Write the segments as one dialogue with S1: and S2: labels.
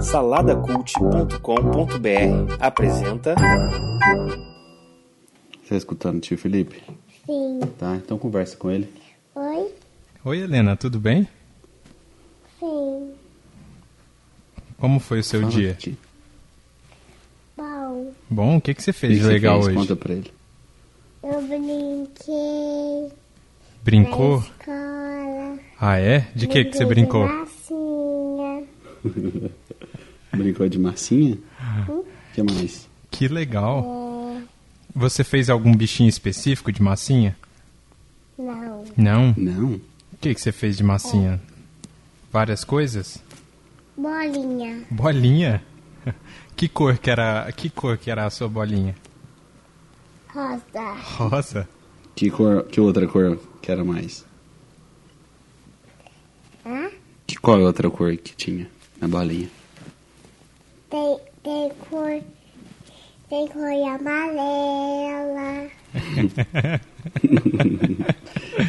S1: Saladacult.com.br apresenta.
S2: Você tá escutando o tio Felipe?
S3: Sim.
S2: Tá, então conversa com ele.
S3: Oi?
S4: Oi, Helena, tudo bem?
S3: Sim.
S4: Como foi o seu
S2: Fala,
S4: dia?
S2: tio.
S3: Bom,
S4: Bom, o que, que você fez
S2: que
S4: de
S2: você
S4: legal
S2: fez?
S4: hoje?
S2: Conta pra ele.
S3: eu brinquei
S4: Brincou?
S3: na escola.
S4: Ah, é? De que, que você brincou?
S2: Brincou de massinha? O que mais?
S4: Que legal.
S3: É,
S4: Você fez algum bichinho específico de massinha?
S3: não.
S4: Não?
S2: Não.
S4: O que, que você fez de massinha? Várias coisas?
S3: Bolinha.
S4: Bolinha? Que cor que era, que cor que era a sua bolinha?
S3: Rosa.
S4: Rosa?
S2: Que, cor, que outra cor que era mais?
S3: Hã?
S2: Que qual é a outra cor que tinha na bolinha?
S3: Tem, tem cor. Tem cor amarela.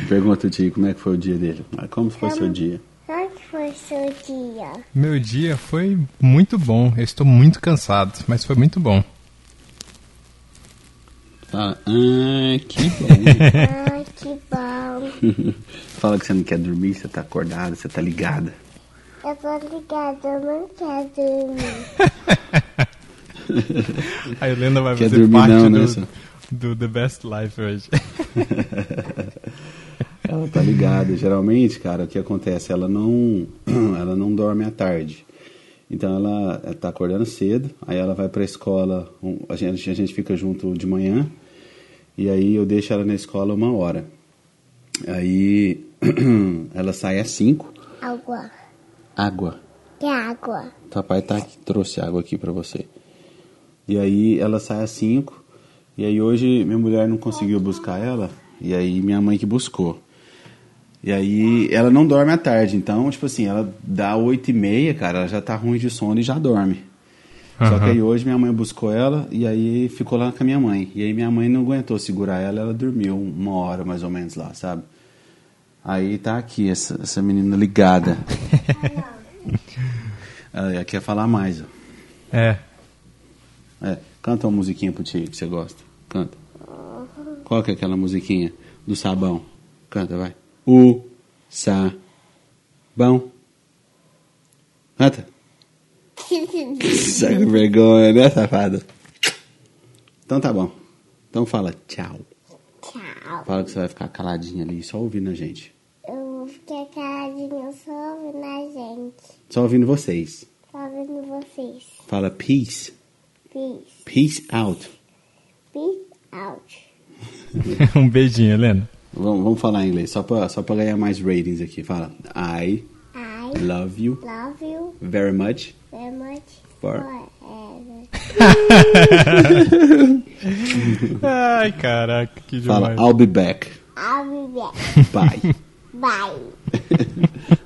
S2: Pergunta o tio como é que foi o dia dele. Ah, Como foi seu dia?
S3: Como que foi seu dia?
S4: Meu dia foi muito bom. Eu estou muito cansado, mas foi muito bom.
S2: Fala, ah, que bom.
S3: Ai, que bom.
S2: Fala que você não quer dormir, você tá acordada, você tá ligada.
S3: Eu tô ligada, eu não quero dormir.
S4: A Helena vai
S2: Quer
S4: fazer parte
S2: não, né,
S4: do, do The Best Life hoje.
S2: Ela tá ligada. Geralmente, cara, o que acontece? Ela não, ela não dorme à tarde. Então ela ela tá acordando cedo, aí ela vai pra escola, a gente, a gente fica junto de manhã, e aí eu deixo ela na escola uma hora. Aí ela sai às 5,
S3: Água.
S2: Água.
S3: Que água?
S2: Papai tá aqui, trouxe água aqui pra você. E aí ela sai às 5. E aí hoje minha mulher não conseguiu buscar ela. E aí minha mãe que buscou. E aí ela não dorme à tarde. Então, tipo assim, ela dá 8 e meia, cara, ela já tá ruim de sono e já dorme. Só que aí hoje minha mãe buscou ela e aí ficou lá com a minha mãe. E aí minha mãe não aguentou segurar ela, ela dormiu uma hora mais ou menos lá, sabe? Aí tá aqui essa, essa menina ligada. ela quer falar mais, ó.
S4: É.
S2: É, canta uma musiquinha pro tio que você gosta. Canta. Qual que é aquela musiquinha do sabão? Canta, vai. O sabão. Canta. Saca vergonha, né, safada? Então tá bom. Então fala tchau.
S3: Tchau.
S2: Fala que você vai ficar caladinha ali, só ouvindo a gente.
S3: Eu vou ficar caladinho só ouvindo a gente.
S2: Só ouvindo vocês.
S3: Só ouvindo vocês.
S2: Fala peace.
S3: Peace.
S2: Peace out.
S3: Peace out.
S4: um beijinho, Helena.
S2: Vamos, vamos falar em inglês, só pra, só pra ganhar mais ratings aqui. Fala. I
S3: I
S2: love you
S3: love you
S2: very much.
S3: very much
S2: For-
S3: forever.
S4: Ai, caraca, que
S2: Fala,
S4: demais.
S2: I'll be back.
S3: I'll be back.
S2: Bye.
S3: Bye.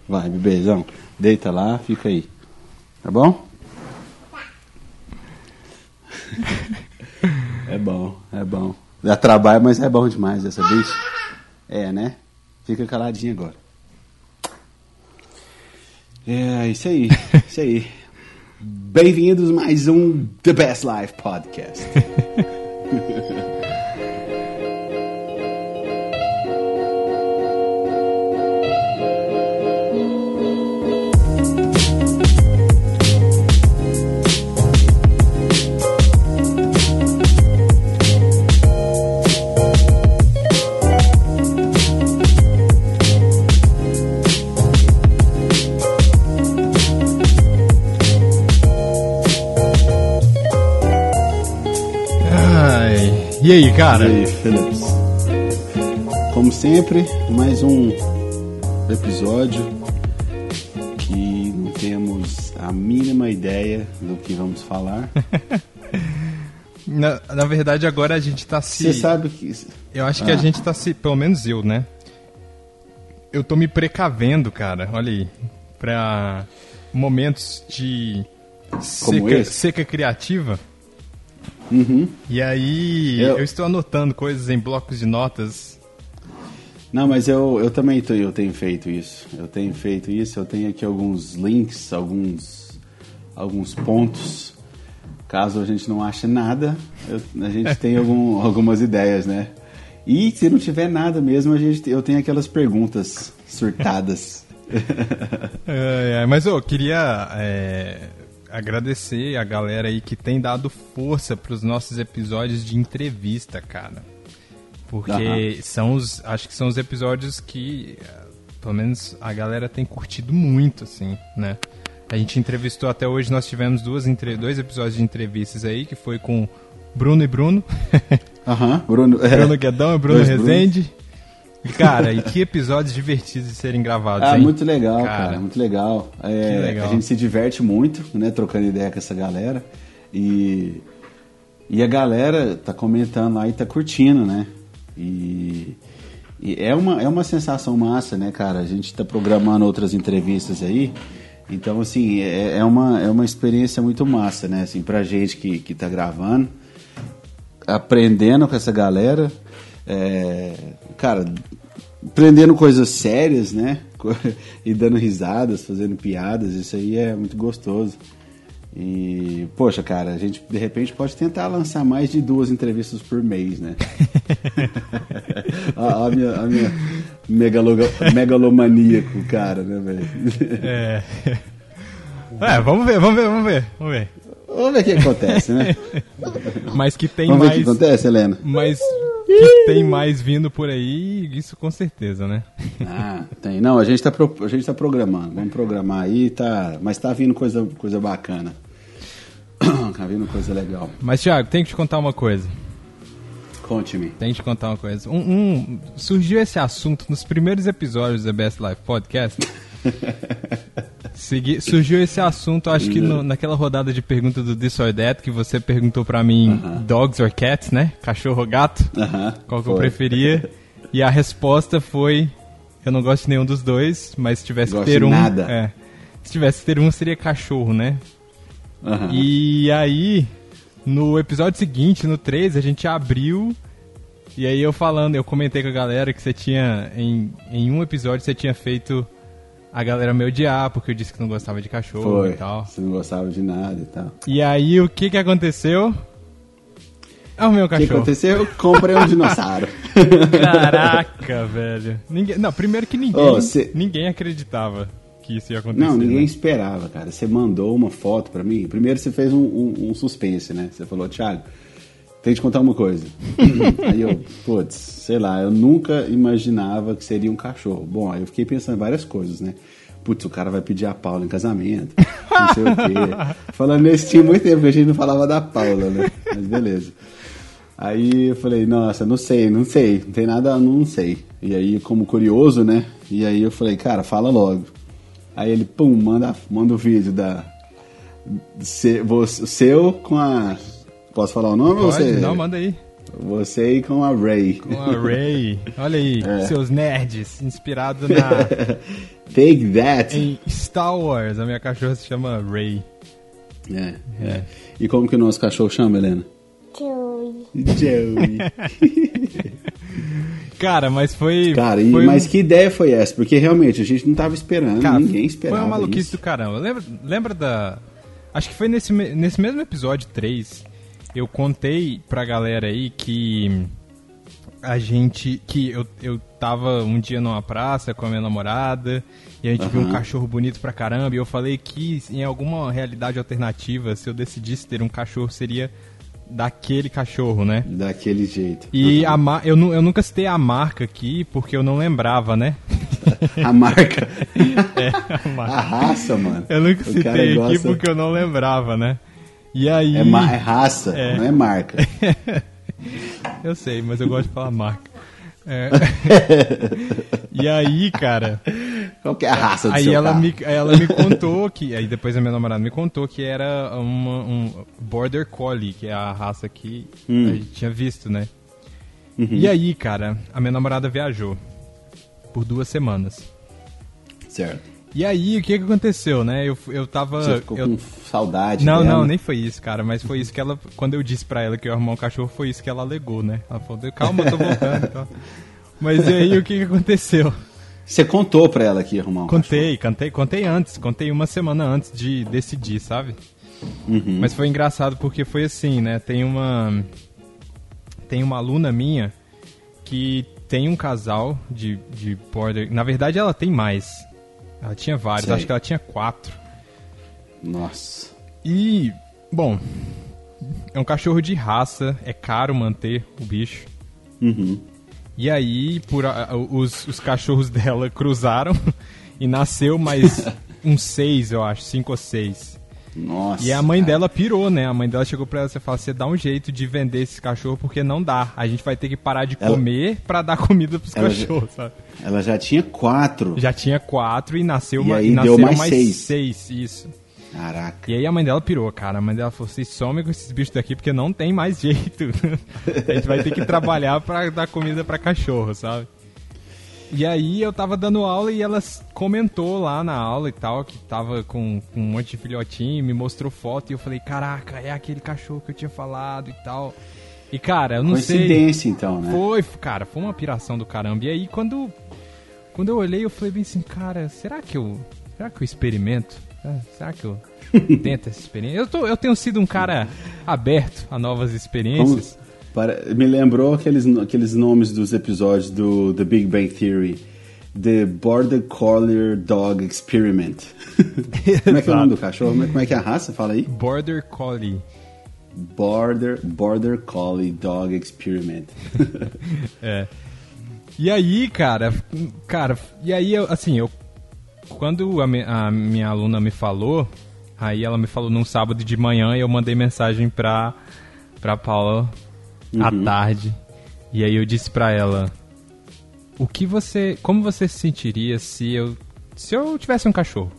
S2: Vai, bebezão. Deita lá, fica aí. Tá bom? É bom, é bom. Dá trabalho, mas é bom demais essa bicha. É, né? Fica caladinho agora. É, isso aí, isso aí. Bem-vindos a mais um The Best Life Podcast.
S4: e aí, cara?
S2: E aí? Como sempre, mais um episódio que não temos a mínima ideia do que vamos falar.
S4: Na, na verdade, agora a gente tá se.
S2: Você sabe que.
S4: Eu acho que
S2: Ah.
S4: a gente tá se. Pelo menos eu, né? Eu tô me precavendo, cara. Olha aí. Pra momentos de seca, seca criativa.
S2: Uhum.
S4: E aí
S2: Eu-
S4: eu... estou anotando coisas em blocos de notas.
S2: Não, mas eu, eu também tô, eu tenho feito isso. Eu tenho feito isso, eu tenho aqui alguns links, alguns alguns pontos. Caso a gente não ache nada, eu- a gente tem algum- algumas ideias, né? E se não tiver nada mesmo, a gente, eu tenho aquelas perguntas surtadas.
S4: É, é, mas eu queria é, agradecer a galera aí que tem dado força pros nossos episódios de entrevista, cara. Porque
S2: Aham.
S4: são os. Acho que são os episódios que, é, pelo menos, a galera tem curtido muito, assim, né? A gente entrevistou até hoje, nós tivemos duas, entre- dois episódios de entrevistas aí, que foi com Bruno e Bruno.
S2: Aham, Bruno. é.
S4: Bruno Guedão e Bruno
S2: Dois.
S4: Rezende. E, cara, e que episódios divertidos de serem gravados,
S2: Ah,
S4: hein?
S2: muito legal,
S4: Cara.
S2: cara, muito legal. É,
S4: legal.
S2: A gente se diverte muito, né, trocando ideia com essa galera. E, e a galera tá comentando lá e tá curtindo, né? E, e é, uma, é uma sensação massa, né, cara? A gente tá programando outras entrevistas aí. Então, assim, é, é, uma, é uma experiência muito massa, né? Assim, pra gente que, que tá gravando aprendendo com essa galera, é, cara, aprendendo coisas sérias, né? E dando risadas, fazendo piadas, isso aí é muito gostoso. E, poxa, cara, a gente de repente pode tentar lançar mais de duas entrevistas por mês, né? a, a minha, a minha megaloga, megalomaníaco, cara, né, velho?
S4: É. É, vamos ver, vamos ver, vamos ver, vamos ver.
S2: Vamos ver o que acontece, né?
S4: Mas que tem
S2: Vamos ver o
S4: mais.
S2: que acontece, Helena.
S4: Mas que tem mais vindo por aí, isso com certeza, né?
S2: Ah, tem. Não, a gente tá, pro- a gente tá programando. Vamos programar aí, tá. Mas tá vindo coisa, coisa bacana. tá vindo coisa legal.
S4: Mas, Thiago, tem que te contar uma coisa.
S2: Conte-me.
S4: Tem que te contar uma coisa. Um, um- surgiu esse assunto nos primeiros episódios da Best Life Podcast. Segui- surgiu esse assunto, acho que no- naquela rodada de pergunta do This or That, que você perguntou pra mim dogs or cats, né? Cachorro ou gato?
S2: Aham,
S4: Qual que eu
S2: foi.
S4: preferia? E a resposta foi: eu não gosto de nenhum dos dois, mas se tivesse que
S2: Gosto
S4: ter
S2: de
S4: um.
S2: nada.
S4: É, se tivesse que ter um, seria cachorro, né?
S2: Aham.
S4: E aí, no episódio seguinte, no 3, a gente abriu. E aí eu falando, eu comentei com a galera que você tinha. Em, em um episódio você tinha feito a galera me odiar, porque eu disse que não gostava de cachorro
S2: Foi.
S4: e tal.
S2: Você não gostava de nada e tal.
S4: E aí o que que aconteceu? É o meu
S2: O que
S4: cachorro.
S2: aconteceu? Eu comprei um dinossauro.
S4: Caraca, velho. Ninguém, não, primeiro que ninguém,
S2: cê-
S4: ninguém acreditava que isso ia acontecer.
S2: Não, ninguém
S4: né?
S2: esperava, cara. Você mandou uma foto pra mim. Primeiro você fez um, um- um suspense, né? Você falou, Thiago, tem que te contar uma coisa. aí eu, putz, sei lá, eu nunca imaginava que seria um cachorro. Bom, aí eu fiquei pensando em várias coisas, né? Putz, o cara vai pedir a Paula em casamento, não sei o quê. Falando nesse tinha muito tempo que a gente não falava da Paula, né? Mas beleza. Aí eu falei, nossa, não sei, não sei, não tem nada, não sei. E aí, como curioso, né? E aí eu falei, cara, fala logo. Aí ele, pum, manda, manda o vídeo da. se- você- seu com a. Posso falar o nome ou
S4: Pode?
S2: você?
S4: Não, manda aí.
S2: Você aí com a Ray.
S4: Com a Ray. Olha aí,
S2: É.
S4: seus nerds, inspirado na,
S2: Take that!
S4: em Star Wars. A minha cachorra se chama Ray.
S2: É, é. E como que o nosso cachorro chama, Helena?
S3: Joey.
S2: Joey.
S4: Cara, mas foi.
S2: Cara, e,
S4: foi
S2: mas
S4: um-
S2: que ideia foi essa? Porque realmente a gente não tava esperando,
S4: Cara,
S2: ninguém esperava.
S4: Foi uma maluquice
S2: isso.
S4: do caramba. Lembra, lembra da. Acho que foi nesse, nesse mesmo episódio 3. Eu contei pra galera aí que. A gente. Que eu, eu tava um dia numa praça com a minha namorada. E a gente viu um cachorro bonito pra caramba. E eu falei que em alguma realidade alternativa, se eu decidisse ter um cachorro, seria daquele cachorro, né?
S2: Daquele jeito.
S4: E a ma- eu, eu nunca citei a marca aqui porque eu não lembrava, né?
S2: A marca.
S4: É, a marca.
S2: A raça, mano.
S4: Eu nunca citei aqui
S2: gosta-
S4: porque eu não lembrava, né? E aí.
S2: É, é raça,
S4: É.
S2: não é marca.
S4: Eu sei, mas eu gosto de falar marca. É. e aí, cara.
S2: Qual que é a raça do
S4: Aí
S2: seu
S4: ela
S2: carro?
S4: me, aí ela me contou que. Aí depois a minha namorada me contou que era uma, um Border Collie, que é a raça que
S2: Hum.
S4: a gente tinha visto, né?
S2: Uhum.
S4: E aí, cara, a minha namorada viajou por duas semanas.
S2: Certo.
S4: E aí, o que que aconteceu, né? Eu, eu tava.
S2: Você ficou
S4: eu,
S2: com saudade
S4: Não,
S2: dela?
S4: não, nem foi isso, cara. Mas foi isso que ela. Quando eu disse pra ela que eu ia arrumar um cachorro, foi isso que ela alegou, né? Ela falou, calma, eu tô voltando e tal. Mas e aí o que, que aconteceu?
S2: Você contou pra ela que ia arrumar um
S4: Contei, contei, contei antes, contei uma semana antes de decidir, sabe?
S2: Uhum.
S4: Mas foi engraçado porque foi assim, né? Tem uma tem uma aluna minha que tem um casal de, de border. Na verdade, ela tem mais. Ela tinha vários,
S2: Sei.
S4: acho que ela tinha quatro.
S2: Nossa.
S4: E, bom, é um cachorro de raça, é caro manter o bicho.
S2: Uhum.
S4: E aí, por a- a- os, os cachorros dela cruzaram e nasceu mais uns seis, eu acho, cinco ou seis.
S2: Nossa.
S4: E a mãe
S2: cara.
S4: dela pirou, né? A mãe dela chegou pra ela e falou: você dá um jeito de vender esse cachorro porque não dá. A gente vai ter que parar de
S2: Ela-
S4: comer pra dar comida pros
S2: Ela já-
S4: cachorros, sabe?
S2: Ela já tinha quatro.
S4: Já tinha quatro e nasceu
S2: E
S4: uma,
S2: aí
S4: e
S2: deu
S4: nasceram
S2: mais seis.
S4: seis, isso.
S2: Caraca.
S4: E aí a mãe dela pirou, cara. A mãe dela falou: vocês somem com esses bichos daqui porque não tem mais jeito. a gente vai ter que trabalhar pra dar comida pra cachorro, sabe? E aí eu tava dando aula e ela comentou lá na aula e tal, que tava com, com um monte de filhotinho, me mostrou foto e eu falei, caraca, é aquele cachorro que eu tinha falado e tal. E cara, eu não sei.
S2: Coincidência, então, né?
S4: Foi, cara, foi uma piração do caramba. E aí quando quando eu olhei, eu falei bem assim, cara, será que eu será que eu experimento? É, será que eu tento essa experiência? Eu, tô, eu tenho sido um cara aberto a novas
S2: Como-
S4: experiências.
S2: para- me lembrou aqueles, aqueles nomes dos episódios do The Big Bang Theory. The Border Collie Dog Experiment. como é que é o nome do cachorro? Como é- Como é que é a raça? Fala aí.
S4: Border Collie.
S2: Border, Border Collie Dog Experiment.
S4: É. E aí, cara, cara, e aí, assim, eu. Quando a, mi- a minha aluna me falou, aí ela me falou num sábado de manhã e eu mandei mensagem pra, pra Paula à tarde. E aí eu disse pra ela: O que você. Como você se sentiria se eu. Se eu tivesse um cachorro?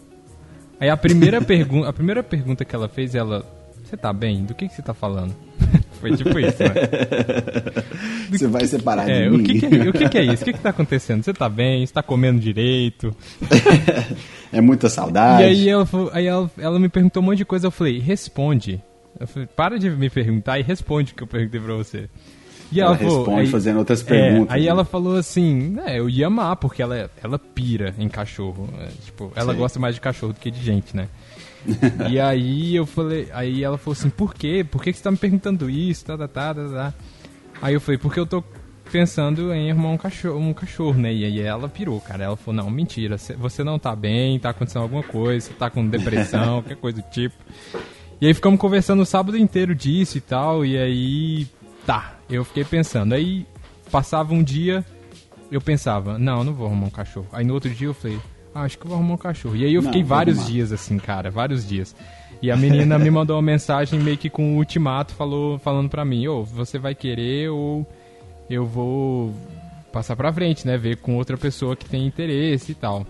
S4: Aí a primeira, pergun a primeira pergunta que ela fez, ela. Você tá bem? Do que, que você tá falando? Foi tipo isso, né?
S2: Você vai separar
S4: É,
S2: de
S4: o
S2: mim?
S4: que, que é, o que, que é isso? O que, que tá acontecendo? Você tá bem? Você tá comendo direito?
S2: é muita saudade.
S4: E aí, ela, aí ela, ela me perguntou um monte de coisa. Eu falei, responde. Eu falei, para de me perguntar e responde o que eu perguntei pra você. E
S2: Ela
S4: falou-
S2: responde
S4: aí-
S2: fazendo outras
S4: é,
S2: perguntas,
S4: aí
S2: né?
S4: ela falou assim, é, eu ia amar, porque ela, ela pira em cachorro. é, tipo, ela
S2: Sei.
S4: gosta mais de cachorro do que de gente, né? e aí eu falei, aí ela falou assim, por quê? Por que, que você tá me perguntando isso? Tá, tá, tá, tá, tá. Aí eu falei, porque eu tô pensando em arrumar um cachorro, um cachorro, né? E aí ela pirou, cara. Ela falou, não, mentira, cê- você não tá bem, tá acontecendo alguma coisa, você tá com depressão, qualquer coisa do tipo. E aí ficamos conversando o sábado inteiro disso e tal, e aí, tá, eu fiquei pensando. Aí passava um dia, eu pensava, não, eu não vou arrumar um cachorro. Aí no outro dia eu falei, ah, acho que eu vou arrumar um cachorro. E aí eu
S2: Não,
S4: fiquei vários dias assim, cara, vários dias. E a menina me mandou uma mensagem meio que com um ultimato, falou, falando pra mim, ô, você vai querer ou eu vou passar pra frente, né? Ver com outra pessoa que tem interesse e tal.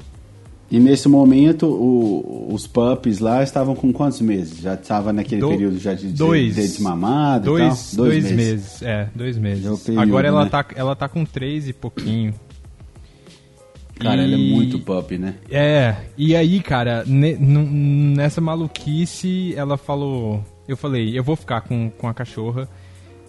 S2: E nesse momento, o- os puppies lá estavam com quantos meses? Já estava naquele
S4: Do-
S2: período já de, de,
S4: dois.
S2: de desmamado e
S4: Dois,
S2: tal?
S4: dois, meses. É, dois meses.
S2: É período,
S4: Agora ela,
S2: né?
S4: tá, ela tá com três e pouquinho.
S2: Cara, ela é
S4: E-
S2: muito puppy, né?
S4: É, e aí, cara, ne- nessa maluquice, ela falou. Eu falei, eu vou ficar com, com a cachorra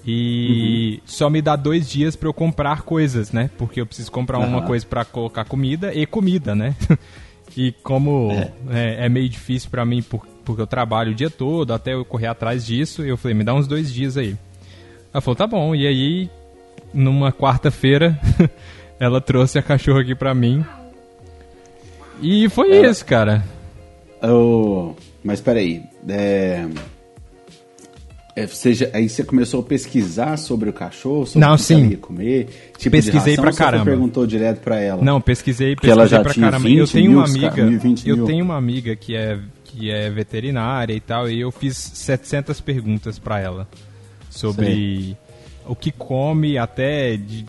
S4: e só me dá dois dias pra eu comprar coisas, né? Porque eu preciso comprar uma
S2: Aham.
S4: coisa pra colocar comida e comida, né? e como é, é meio difícil pra mim, por- porque eu trabalho o dia todo, até eu correr atrás disso, eu falei, me dá uns dois dias aí. Ela falou, tá bom. E aí, numa quarta-feira, ela trouxe a cachorra aqui pra mim. E foi
S2: Ela-
S4: isso, cara.
S2: Oh, mas peraí. É... É, já- aí você começou a pesquisar sobre o cachorro, sobre
S4: Não,
S2: o que
S4: sim.
S2: ia comer, tipo
S4: Pesquisei
S2: de ração,
S4: pra
S2: ou você
S4: caramba.
S2: perguntou direto pra ela?
S4: Não, pesquisei,
S2: Porque ela
S4: pesquisei
S2: já
S4: pra
S2: tinha
S4: caramba.
S2: 20
S4: eu tenho
S2: mil,
S4: uma amiga,
S2: 20
S4: eu
S2: mil.
S4: tenho uma amiga que é que é veterinária e tal, e eu fiz 700 perguntas pra ela sobre o que come, até de,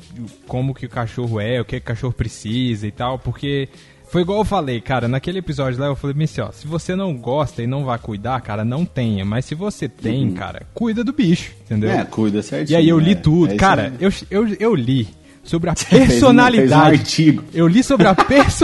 S4: como que o cachorro é, o que o cachorro precisa e tal, porque foi igual eu falei, cara, naquele episódio lá eu falei assim, ó, se você não gosta e não vai cuidar, cara, não tenha, mas se você tem, cara, cuida do bicho, entendeu?
S2: Uhum. É, cuida
S4: E
S2: certinho.
S4: aí eu li
S2: é.
S4: tudo.
S2: É
S4: Cara, eu, eu, eu li sobre a
S2: fez um-
S4: personalidade.
S2: fez um artigo.
S4: Eu li sobre a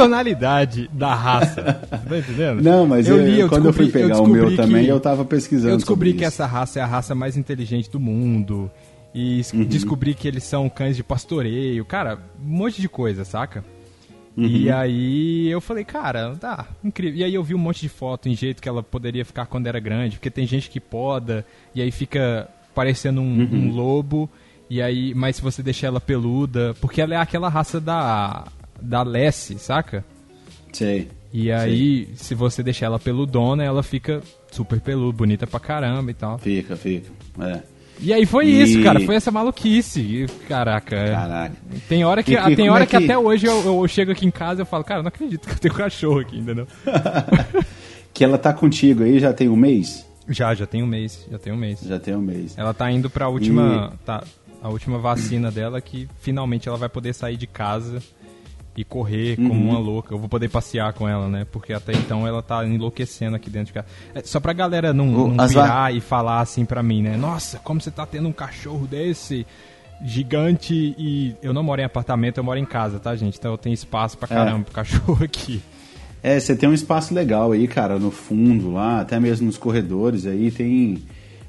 S4: personalidade da raça. Tá entendendo?
S2: Não, mas eu,
S4: li,
S2: quando eu fui
S4: descobri-
S2: pegar o
S4: descobri
S2: meu
S4: que-
S2: também, eu tava pesquisando
S4: Eu descobri que
S2: isso.
S4: essa raça é a raça mais inteligente do mundo. E
S2: Uhum.
S4: descobri que eles são cães de pastoreio. Cara, um monte de coisa, saca? E aí eu falei, cara, tá, incrível. E aí eu vi um monte de foto em jeito que ela poderia ficar quando era grande, porque tem gente que poda e aí fica parecendo um, um lobo. E aí, mas se você deixar ela peluda, porque ela é aquela raça da da Lessie, saca?
S2: Sei.
S4: E aí, se você deixar ela peludona, ela fica super peluda, bonita pra caramba e tal.
S2: Fica, fica. É.
S4: E aí foi
S2: E-
S4: isso, cara, foi essa maluquice. E, Caraca. é.
S2: Caraca.
S4: Tem hora que,
S2: E- e
S4: tem hora
S2: é
S4: que...
S2: que-
S4: até hoje eu, eu chego aqui em casa e eu falo, cara, não acredito que eu tenho cachorro aqui, entendeu?
S2: Que ela tá contigo aí já tem um mês?
S4: Já, já tem um mês, já tem um mês.
S2: Já tem um mês.
S4: Ela tá indo pra última. Tá, a última vacina dela que finalmente ela vai poder sair de casa e correr como
S2: Uhum.
S4: uma louca. Eu vou poder passear com ela, né? Porque até então ela tá enlouquecendo aqui dentro de casa. É, só pra galera não,
S2: O-
S4: não
S2: va-
S4: virar e falar assim pra mim, né? Nossa, como você tá tendo um cachorro desse gigante e eu não moro em apartamento, eu moro em casa, tá, gente? Então eu tenho espaço pra caramba pro cachorro aqui.
S2: É, você tem um espaço legal aí, cara, no fundo lá, até mesmo nos corredores aí tem.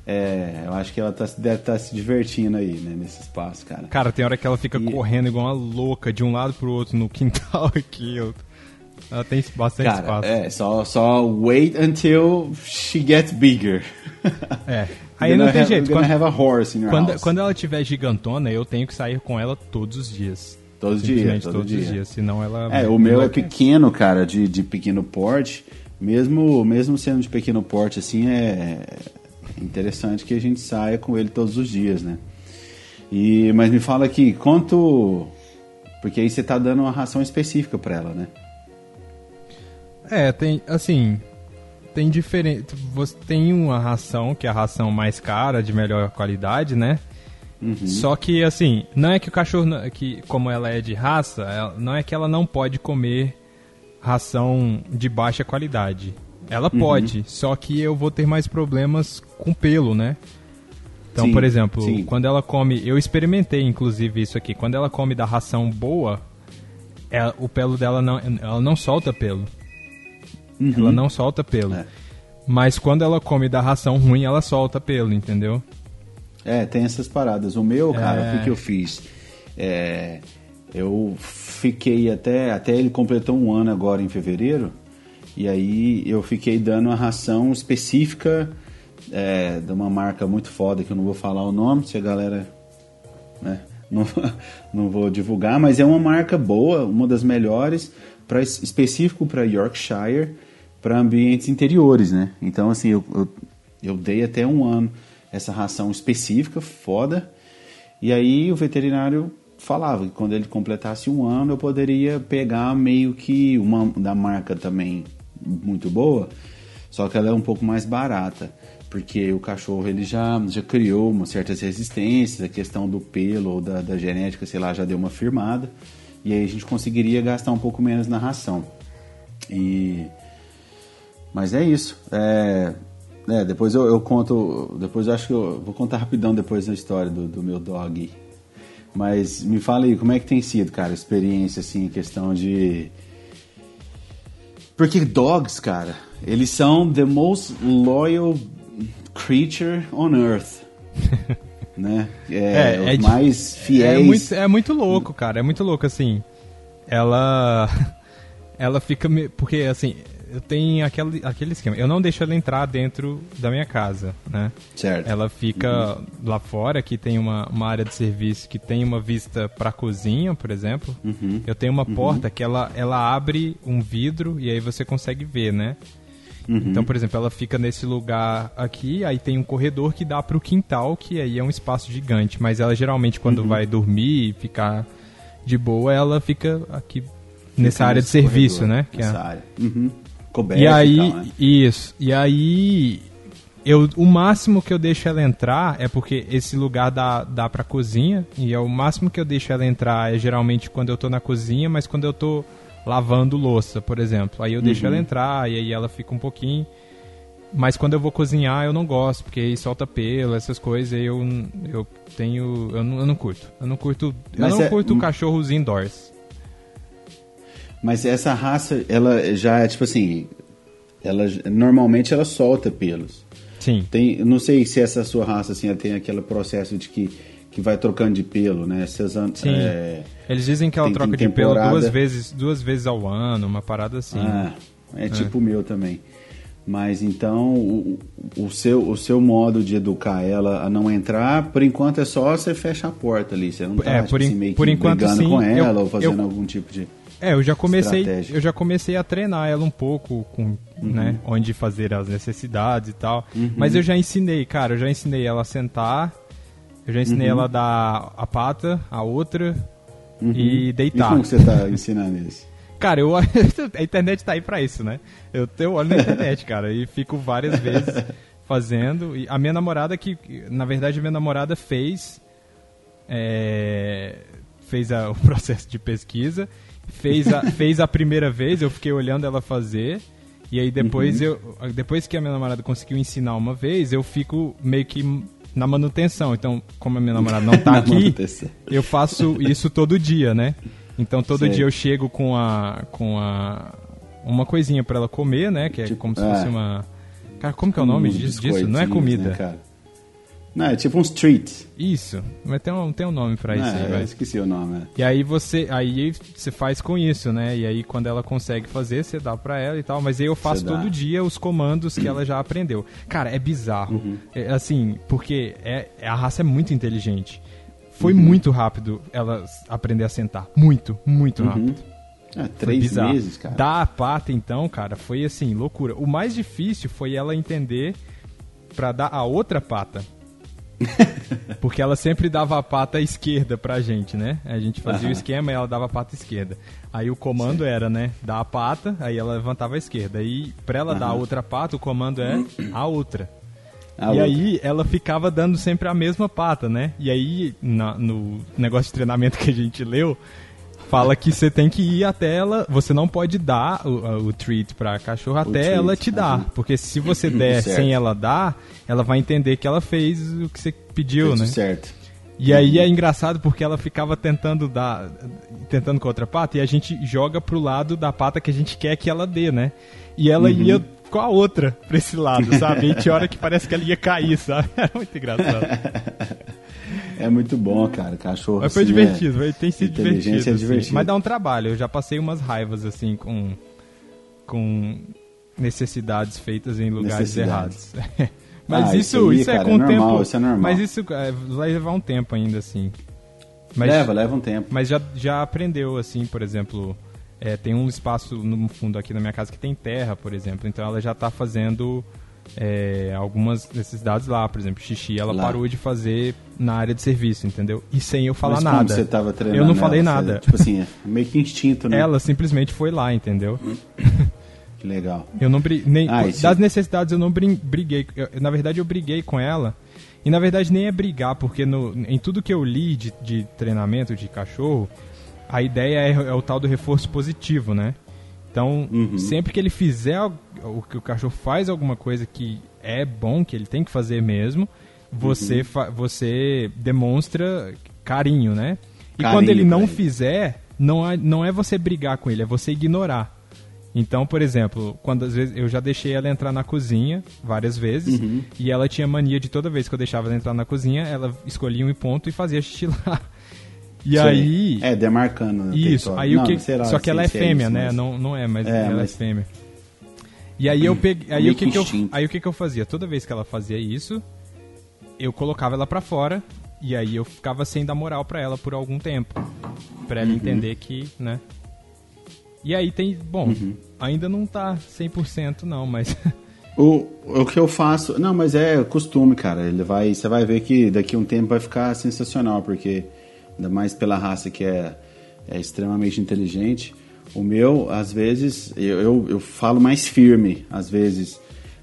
S2: É, eu acho que ela tá, deve estar se divertindo aí, né, nesse espaço, cara.
S4: Cara, tem hora que ela fica
S2: E-
S4: correndo igual uma louca de um lado pro outro no quintal aqui. eu- Ela tem bastante
S2: Cara,
S4: espaço.
S2: é, só, só wait until she gets bigger.
S4: É. Aí não tem jeito. Quando,
S2: have a horse in your
S4: quando,
S2: house.
S4: quando ela tiver gigantona, eu tenho que sair com ela todos os dias.
S2: Todos os dias, todo
S4: todos
S2: dia.
S4: os dias. Senão ela.
S2: É, o
S4: me
S2: meu é pequeno, cara, de, de pequeno porte. Mesmo, mesmo sendo de pequeno porte, assim, é interessante que a gente saia com ele todos os dias, né? E, mas me fala aqui, quanto... Porque aí você tá dando uma ração específica pra ela, né?
S4: É, tem. Assim. Tem diferente. Você tem uma ração, que é a ração mais cara, de melhor qualidade, né?
S2: Uhum.
S4: Só que, assim, não é que o cachorro, que como ela é de raça, não é que ela não pode comer ração de baixa qualidade. Ela
S2: Uhum.
S4: pode, só que eu vou ter mais problemas com pelo, né? Então,
S2: Sim,
S4: por exemplo,
S2: sim.
S4: quando ela come, eu experimentei inclusive isso aqui, quando ela come da ração boa, ela- o pelo dela não, ela não solta pelo. Ela não solta pelo.
S2: É.
S4: Mas quando ela come da ração ruim, ela solta pelo, entendeu?
S2: É, tem essas paradas. O meu, cara,
S4: É.
S2: o que, que eu fiz? É, eu fiquei até. Até ele completou um ano agora em fevereiro. E aí eu fiquei dando a ração específica é, de uma marca muito foda, que eu não vou falar o nome, se a galera. né, não, não vou divulgar, mas é uma marca boa, uma das melhores, pra, específico para Yorkshire, para ambientes interiores, né? Então, assim, eu, eu, eu dei até um ano essa ração específica, foda, e aí o veterinário falava que quando ele completasse um ano eu poderia pegar meio que uma da marca também muito boa, só que ela é um pouco mais barata, porque o cachorro ele já, já criou uma certas resistências, a questão do pelo ou da, da genética, sei lá, já deu uma firmada, e aí a gente conseguiria gastar um pouco menos na ração. E mas é isso. É, é, depois eu, eu conto. Depois eu acho que eu vou contar rapidão depois da história do, do meu dog. Mas me fala aí, como é que tem sido, cara, a experiência, assim, questão de. Porque dogs, cara, eles são the most loyal creature on earth. né? É, os
S4: de-
S2: mais fiéis.
S4: É muito, é muito louco, cara. É muito louco, assim. Ela. Ela fica. me- Porque, assim, eu tenho aquele, aquele esquema. Eu não deixo ela entrar dentro da minha casa, né?
S2: Certo.
S4: Ela fica lá fora, que tem uma, uma área de serviço que tem uma vista pra cozinha, por exemplo.
S2: Uhum.
S4: Eu tenho uma porta que ela, ela abre um vidro e aí você consegue ver, né?
S2: Uhum.
S4: Então, por exemplo, ela fica nesse lugar aqui, aí tem um corredor que dá pro quintal, que aí é um espaço gigante. Mas ela geralmente, quando
S2: Uhum.
S4: vai dormir e ficar de boa, ela fica aqui nessa
S2: Fica
S4: área de serviço,
S2: corredor,
S4: né? Que é-
S2: Nessa área. Uhum. Coberto
S4: e aí,
S2: tal, né?
S4: isso. E aí, eu, o máximo que eu deixo ela entrar é porque esse lugar dá, dá pra cozinha. E é o máximo que eu deixo ela entrar é geralmente quando eu tô na cozinha, mas quando eu tô lavando louça, por exemplo. Aí eu deixo
S2: Uhum.
S4: ela entrar e aí ela fica um pouquinho. Mas quando eu vou cozinhar, eu não gosto, porque aí solta pelo, essas coisas, aí eu, eu tenho. Eu não, eu não curto. Eu não curto. Eu
S2: Mas
S4: não
S2: é-
S4: curto cachorros indoors.
S2: Mas essa raça, ela já é tipo assim, ela normalmente ela solta pelos.
S4: Sim.
S2: Tem, não sei se essa sua raça assim, ela tem aquele processo de que que vai trocando de pelo, né? Seus an-
S4: Sim.
S2: é,
S4: Eles dizem que ela
S2: Tem-
S4: troca
S2: tem
S4: de pelo duas vezes, duas vezes ao ano, uma parada assim.
S2: Ah, é tipo o meu também. Mas então, o, o, seu, o seu modo de educar ela a não entrar, por enquanto é só você fecha a porta ali. Você não tá
S4: É,
S2: tipo
S4: por
S2: assim,
S4: por enquanto,
S2: brigando
S4: sim.
S2: com ela
S4: Eu-
S2: ou fazendo
S4: eu-
S2: algum tipo de.
S4: É, eu já comecei, eu já comecei a treinar ela um pouco com, né, onde fazer as necessidades e tal. Mas eu já ensinei, cara, eu já ensinei ela a sentar, eu já ensinei ela a dar a pata, a outra e
S2: E
S4: deitar.
S2: como que você tá ensinando isso?
S4: Cara, eu, a internet tá aí pra isso, né? Eu, eu olho na internet, cara, e fico várias vezes fazendo. E a minha namorada, que na verdade a minha namorada fez, é, fez a- o processo de pesquisa, fez a, fez a primeira vez, eu fiquei olhando ela fazer. E aí depois eu depois que a minha namorada conseguiu ensinar uma vez, eu fico meio que na manutenção. Então, como a minha namorada não tá aqui,
S2: manutenção.
S4: eu faço isso todo dia, né? Então todo
S2: Sei.
S4: dia eu chego com a com a uma coisinha pra ela comer, né? Que é
S2: Tipo,
S4: como se
S2: é.
S4: fosse uma Cara, como que é o nome disso? Não é comida.
S2: né, cara? Não, é tipo uns treats.
S4: Isso. Mas tem um, tem um nome pra isso
S2: É,
S4: aí,
S2: eu esqueci o nome. é.
S4: E aí você aí você faz com isso, né? E aí quando ela consegue fazer, você dá pra ela e tal, mas aí eu faço todo dia os comandos que ela já aprendeu. Cara, é bizarro.
S2: Uhum.
S4: É, assim, porque é, é- a raça é muito inteligente. Foi
S2: Uhum.
S4: muito rápido ela aprender a sentar. Muito, muito rápido.
S2: É, três meses, cara.
S4: Dar a pata, então, cara, foi assim, loucura. O mais difícil foi ela entender pra dar a outra pata. Porque ela sempre dava a pata esquerda pra gente, né? A gente fazia o
S2: Aham.
S4: esquema e ela dava a pata esquerda. Aí o comando era, né? Dar a pata, aí ela levantava a esquerda. E pra ela dar a outra pata, o comando é a outra.
S2: A
S4: e
S2: outra.
S4: aí ela ficava dando sempre a mesma pata, né? E aí, na- no negócio de treinamento que a gente leu, fala que você tem que ir até ela. Você não pode dar o, o treat pra cachorro até
S2: treat,
S4: ela te dar. Porque se você der
S2: Certo.
S4: sem ela dar, ela vai entender que ela fez o que você pediu,
S2: Feito
S4: né?
S2: Certo.
S4: E aí é engraçado porque ela ficava tentando dar. Tentando com a outra pata e a gente joga pro lado da pata que a gente quer que ela dê, né? E ela
S2: Uhum.
S4: ia com a outra pra esse lado, sabe? E tinha hora que parece que ela ia cair, sabe? Era muito engraçado.
S2: É muito bom, cara. Cachorro.
S4: Mas foi
S2: assim,
S4: divertido, vai- tem sido
S2: inteligência
S4: divertido.
S2: é
S4: assim.
S2: divertido.
S4: Mas dá um trabalho, eu já passei umas raivas assim com. com necessidades feitas em lugares errados. Mas
S2: Ah,
S4: isso,
S2: isso
S4: isso,
S2: aí,
S4: é
S2: cara,
S4: com
S2: é
S4: o
S2: normal,
S4: tempo.
S2: isso é normal.
S4: Mas isso é, vai levar um tempo ainda, assim. Mas,
S2: Leva, leva um tempo.
S4: mas já, já aprendeu, assim, por exemplo, é, tem um espaço no fundo aqui na minha casa que tem terra, por exemplo. Então ela já está fazendo é, algumas necessidades lá, por exemplo, xixi. Ela
S2: Lá.
S4: parou de fazer na área de serviço, entendeu? E sem eu falar
S2: Mas como
S4: nada.
S2: você tava treinando
S4: eu não falei
S2: ela? Você-
S4: nada.
S2: Tipo assim, é meio que instinto, né?
S4: Ela simplesmente foi lá, entendeu?
S2: Que legal.
S4: Eu não nem
S2: Ah,
S4: das necessidades eu não briguei. Eu- na verdade eu briguei com ela. E na verdade nem é brigar, porque no, em tudo que eu li de, de treinamento de cachorro, a ideia é, é o tal do reforço positivo, né? Então,
S2: Uhum.
S4: sempre que ele fizer o que o cachorro faz alguma coisa que é bom, que ele tem que fazer mesmo, você
S2: Uhum.
S4: fa- você demonstra carinho, né? E
S2: Carinho
S4: quando ele não
S2: ele.
S4: fizer, não é, não é você brigar com ele, é você ignorar. Então, por exemplo, quando às vezes eu já deixei ela entrar na cozinha várias vezes
S2: Uhum.
S4: e ela tinha mania de toda vez que eu deixava ela entrar na cozinha, ela escolhia um ponto e fazia xixi lá. E
S2: Sei.
S4: aí,
S2: É, demarcando.
S4: isso,
S2: território.
S4: aí
S2: Não,
S4: o que
S2: sei lá,
S4: só que ela é
S2: se
S4: fêmea,
S2: isso,
S4: né?
S2: mas-
S4: Não, não é, mas
S2: É,
S4: ela
S2: mas-
S4: é fêmea. E aí eu peguei, aí o que
S2: que
S4: eu, aí o que que eu fazia? Toda vez que ela fazia isso, eu colocava ela pra fora e aí eu ficava sem dar moral pra ela por algum tempo, Pra ela
S2: Uhum.
S4: entender que, né? E aí tem, bom,
S2: Uhum.
S4: ainda não tá 100% não, mas
S2: O, o que eu faço. Não, mas é costume, cara. Ele vai, você vai ver que daqui a um tempo vai ficar sensacional, porque ainda mais pela raça que é, é extremamente inteligente. O meu, às vezes, eu, eu, eu falo mais firme, às vezes,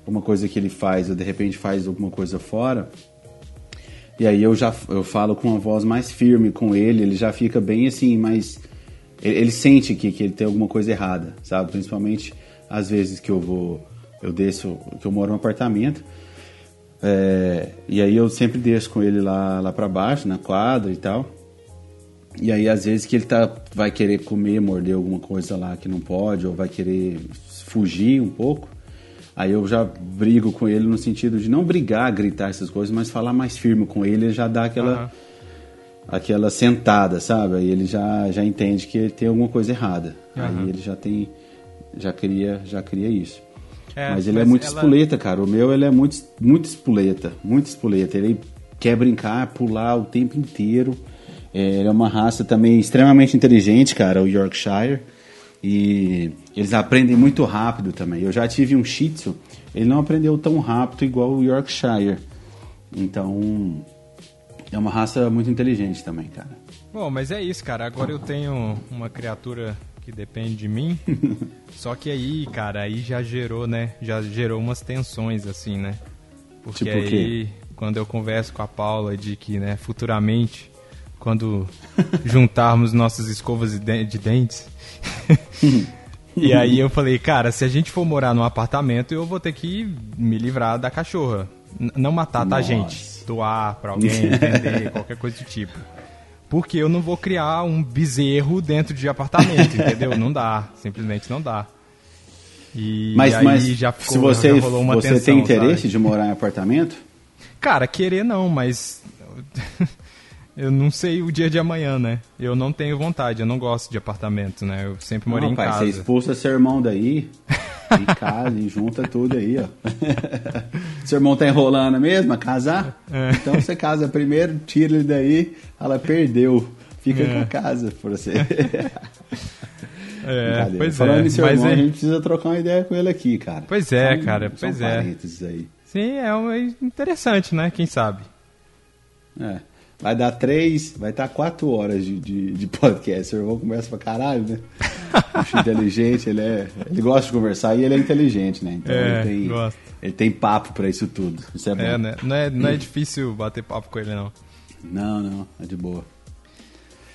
S2: uma coisa que ele faz, ou de repente faz alguma coisa fora. E aí eu já eu falo com uma voz mais firme com ele, ele já fica bem assim, mais. Ele, ele sente que, que ele tem alguma coisa errada, sabe? Principalmente às vezes que eu vou. Eu desço, que eu moro num apartamento. é, e aí eu sempre desço com ele lá, lá pra baixo, na quadra e tal. E aí às vezes que ele tá, vai querer comer, morder alguma coisa lá que não pode, ou vai querer fugir um pouco. Aí eu já brigo com ele no sentido de não brigar, gritar essas coisas, mas falar mais firme com ele, ele já dá aquela,
S4: Aham.
S2: aquela sentada, sabe? Aí ele já, já entende que tem alguma coisa errada.
S4: Aham.
S2: Aí ele já tem já cria já cria isso.
S4: É,
S2: mas ele é
S4: mas
S2: muito
S4: ela-
S2: espoleta, cara. O meu ele é muito muito espoleta, muito espoleta. Ele quer brincar, pular o tempo inteiro. É, ele é uma raça também extremamente inteligente, cara, o Yorkshire. E eles aprendem muito rápido também. Eu já tive um Shih Tzu, ele não aprendeu tão rápido igual o Yorkshire. Então, é uma raça muito inteligente também, cara.
S4: Bom, mas é isso, cara. Agora eu tenho uma criatura que depende de mim. Só que aí, cara, aí já gerou, né? Já gerou umas tensões, assim, né? Porque
S2: Tipo
S4: aí, quando eu converso com a Paula de que, né, futuramente, quando juntarmos nossas escovas de den- de dentes. e aí eu falei, cara, se a gente for morar num apartamento, eu vou ter que me livrar da cachorra. N- não matar, tá,
S2: Nossa.
S4: gente? Doar pra alguém, vender, qualquer coisa do tipo. Porque eu não vou criar um bezerro dentro de apartamento, entendeu? Não dá, simplesmente não dá. E
S2: Mas,
S4: aí
S2: mas
S4: já ficou,
S2: se você,
S4: já rolou uma
S2: você
S4: tensão,
S2: tem interesse
S4: sabe?
S2: de morar em apartamento,
S4: Cara, querer não, mas eu não sei o dia de amanhã, né? Eu não tenho vontade, eu não gosto de apartamento, né? Eu sempre morei
S2: não,
S4: em
S2: pai,
S4: casa.
S2: você expulsa seu irmão daí, e casa, e junta tudo aí, ó. seu irmão tá enrolando mesmo a casar?
S4: É.
S2: Então você casa primeiro, tira ele daí, ela perdeu. Fica
S4: É.
S2: com casa pra você.
S4: É, pois
S2: Falando
S4: é,
S2: em seu
S4: mas
S2: irmão,
S4: é-
S2: a gente precisa trocar uma ideia com ele aqui, cara.
S4: Pois é,
S2: um-
S4: cara, pois é.
S2: aí.
S4: Sim, é é interessante, né? Quem sabe?
S2: É. Vai dar três, vai estar quatro horas de, de, de podcast. Seu irmão conversa pra caralho, né? Bicho inteligente, ele é. Ele gosta de conversar e ele é inteligente, né? Então
S4: É,
S2: ele tem.
S4: gosta.
S2: Ele tem papo pra isso tudo. Isso é bom.
S4: É, né? Não é, não é difícil bater papo com ele, não.
S2: Não, não, é de boa.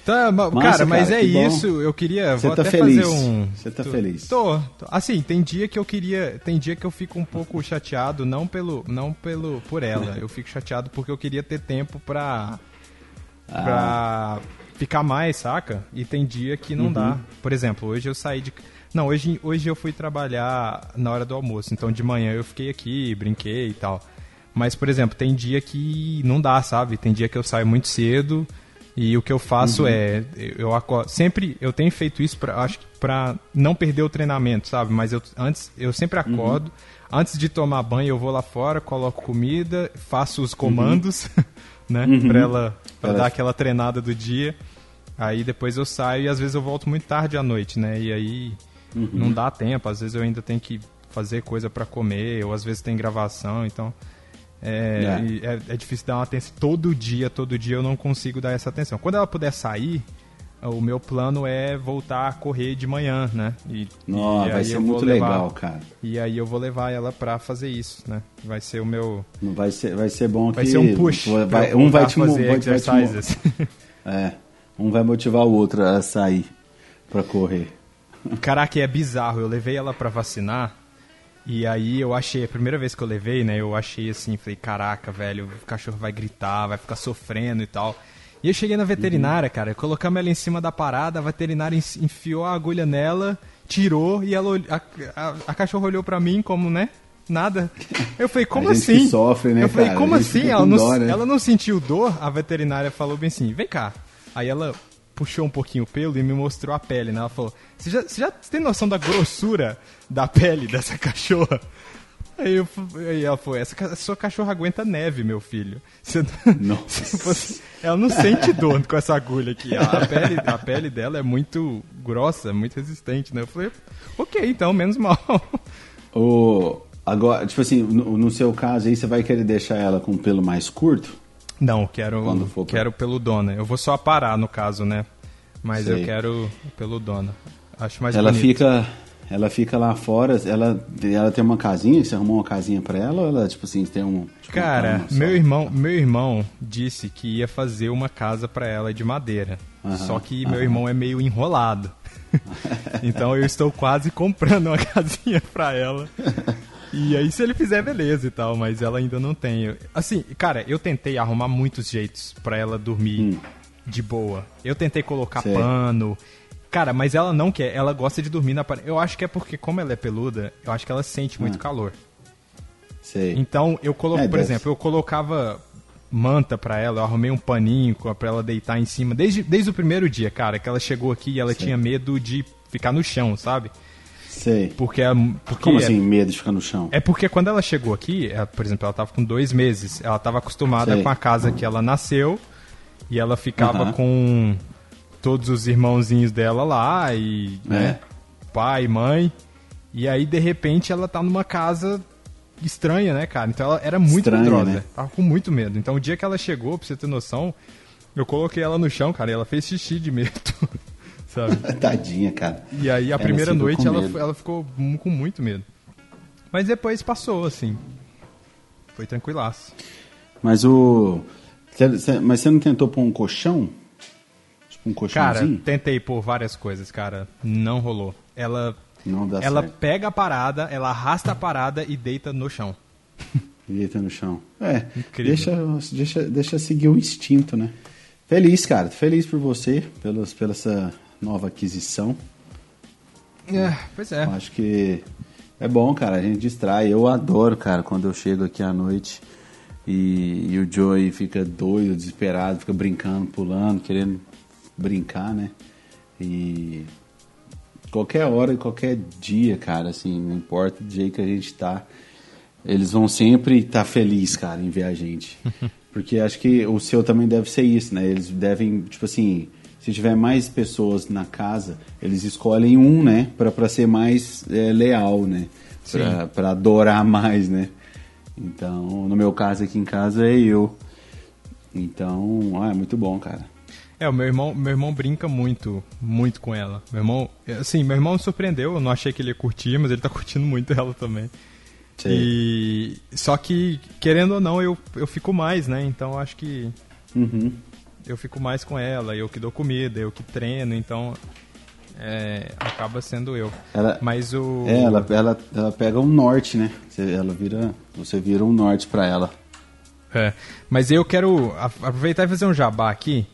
S4: Tá, ma-
S2: Massa,
S4: cara, mas
S2: cara,
S4: é
S2: bom.
S4: isso. Eu queria.
S2: Você tá feliz.
S4: fazer um.
S2: Você tá
S4: tô-
S2: feliz.
S4: Tô, tô. Assim, tem dia que eu queria. Tem dia que eu fico um pouco chateado, não pelo. Não pelo. por ela. Eu fico chateado porque eu queria ter tempo pra.
S2: Ah.
S4: pra ficar mais, saca? E tem dia que não
S2: Uhum.
S4: dá. Por exemplo, hoje eu saí de. Não, hoje, hoje eu fui trabalhar na hora do almoço. Então de manhã eu fiquei aqui, brinquei e tal. Mas, por exemplo, tem dia que não dá, sabe? Tem dia que eu saio muito cedo e o que eu faço
S2: Uhum.
S4: é eu acordo, sempre eu tenho feito isso para acho que para não perder o treinamento, sabe? Mas eu antes eu sempre
S2: Uhum.
S4: acordo, antes de tomar banho eu vou lá fora, coloco comida, faço os comandos, né, Pra ela para
S2: Ela-
S4: dar aquela treinada do dia. Aí depois eu saio e às vezes eu volto muito tarde à noite, né? E aí
S2: Uhum.
S4: não dá tempo, às vezes eu ainda tenho que fazer coisa pra comer, ou às vezes tem gravação, então é,
S2: É.
S4: é, é difícil dar uma atenção. Todo dia, todo dia eu não consigo dar essa atenção. Quando ela puder sair, o meu plano é voltar a correr de manhã, né? E,
S2: Nossa,
S4: e
S2: vai ser muito
S4: levar-
S2: legal, cara.
S4: E aí eu vou levar ela pra fazer isso, né? Vai ser o meu.
S2: Vai ser, vai ser bom
S4: Vai
S2: que.
S4: ser um push.
S2: Vai, um vai te
S4: a
S2: mo-
S4: fazer
S2: vai, vai te mo-
S4: exercises.
S2: É. Um vai motivar o outro a sair pra correr.
S4: Caraca, é bizarro. Eu levei ela pra vacinar. E aí eu achei, a primeira vez que eu levei, né? Eu achei assim, falei, caraca, velho, o cachorro vai gritar, vai ficar sofrendo e tal. E eu cheguei na veterinária, cara, colocamos ela em cima da parada, a veterinária enf- enfiou a agulha nela, tirou e ela, a, a, a cachorra olhou pra mim como, né? Nada. Eu falei, como assim?
S2: sofre, né,
S4: eu falei,
S2: cara?
S4: como assim? Ela não,
S2: dó, né?
S4: ela não sentiu dor? A veterinária falou bem assim, vem cá. Aí ela puxou um pouquinho o pelo e me mostrou a pele, né? Ela falou, você já, você já tem noção da grossura da pele dessa cachorra? Aí, eu, aí ela falou, essa sua cachorra aguenta neve, meu filho. Você, fosse- ela não sente dor com essa agulha aqui. A, a pele, a pele dela é muito grossa, muito resistente, né? Eu falei, ok, então, menos mal.
S2: O, agora, tipo assim, no, no seu caso aí, você vai querer deixar ela com o pelo mais curto?
S4: Não, quero,
S2: Quando for pra-
S4: quero peludona. Eu vou só aparar, no caso, né? Mas
S2: Sei.
S4: eu quero peludona. Acho mais
S2: ela
S4: bonito.
S2: fica. Ela fica lá fora, ela, ela tem uma casinha, você arrumou uma casinha pra ela ou ela, tipo assim, tem um. Tipo,
S4: Cara,
S2: só?
S4: meu irmão, meu irmão disse que ia fazer uma casa pra ela de madeira.
S2: Aham,
S4: Só que
S2: aham.
S4: meu irmão é meio enrolado. então eu estou quase comprando uma casinha pra ela. E aí se ele fizer beleza e tal, mas ela ainda não tem. Assim, cara, eu tentei arrumar muitos jeitos pra ela dormir de boa. Eu tentei colocar
S2: Hum. Sei.
S4: pano. Cara, mas ela não quer, ela gosta de dormir na parede. Eu acho que é porque como ela é peluda, eu acho que ela sente muito
S2: Ah.
S4: calor.
S2: Sei.
S4: Então, eu coloco,
S2: É,
S4: por exemplo, eu colocava manta pra ela, eu arrumei um paninho pra ela deitar em cima. Desde, desde o primeiro dia, cara, que ela chegou aqui e ela
S2: Sim.
S4: tinha medo de ficar no chão, sabe?
S2: Sei.
S4: Porque, a- porque
S2: Como
S4: é-
S2: assim, medo de ficar no chão?
S4: É porque quando ela chegou aqui, ela, por exemplo, ela tava com dois meses, ela tava acostumada
S2: Sei.
S4: com a casa que ela nasceu e ela ficava
S2: Aham.
S4: com todos os irmãozinhos dela lá e
S2: É.
S4: né, pai, mãe. E aí, de repente, ela tá numa casa estranha, né, cara? Então ela era muito
S2: Estranha,
S4: medrosa.
S2: né?
S4: Tava com muito medo. Então o dia que ela chegou, pra você ter noção, eu coloquei ela no chão, cara, e ela fez xixi de medo. Sabe?
S2: Tadinha, cara.
S4: E aí a
S2: Ela
S4: primeira noite ela, ela ficou com muito medo. Mas depois passou, assim. Foi tranquilaço.
S2: Mas o. Mas você não tentou pôr um colchão? Um
S4: Cara, tentei por várias coisas, cara. Não rolou. Ela,
S2: Não dá
S4: ela
S2: certo.
S4: pega a parada, ela arrasta a parada e deita no chão.
S2: Deita no chão. É,
S4: Incrível.
S2: deixa, deixa, deixa seguir o instinto, né? Feliz, cara. Feliz por você, pelos, pela essa nova aquisição.
S4: É, pois é.
S2: Eu acho que é bom, cara, a gente distrai. Eu adoro, cara, quando eu chego aqui à noite e, e o Joey fica doido, desesperado, fica brincando, pulando, querendo brincar, né? E qualquer hora e qualquer dia, cara, assim, não importa do jeito que a gente tá, eles vão sempre estar felizes, cara, em ver a gente. Porque acho que o seu também deve ser isso, né? Eles devem, tipo assim, se tiver mais pessoas na casa, eles escolhem um, né? Pra, pra ser mais é, leal, né? Pra, pra adorar mais, né? Então, no meu caso aqui em casa é eu. Então, ah, é muito bom, cara.
S4: É, o meu irmão, meu irmão brinca muito, muito com ela. Meu irmão, assim, meu irmão me surpreendeu, eu não achei que ele ia curtir, mas ele tá curtindo muito ela também.
S2: Sei.
S4: E só que querendo ou não, eu, eu fico mais, né? Então eu acho que
S2: Uhum.
S4: eu fico mais com ela, eu que dou comida, eu que treino, então é, acaba sendo eu.
S2: Ela,
S4: Mas o
S2: é, ela, ela, ela pega um norte, né? Você, ela vira, você vira um norte pra ela.
S4: é, mas eu quero aproveitar e fazer um jabá aqui,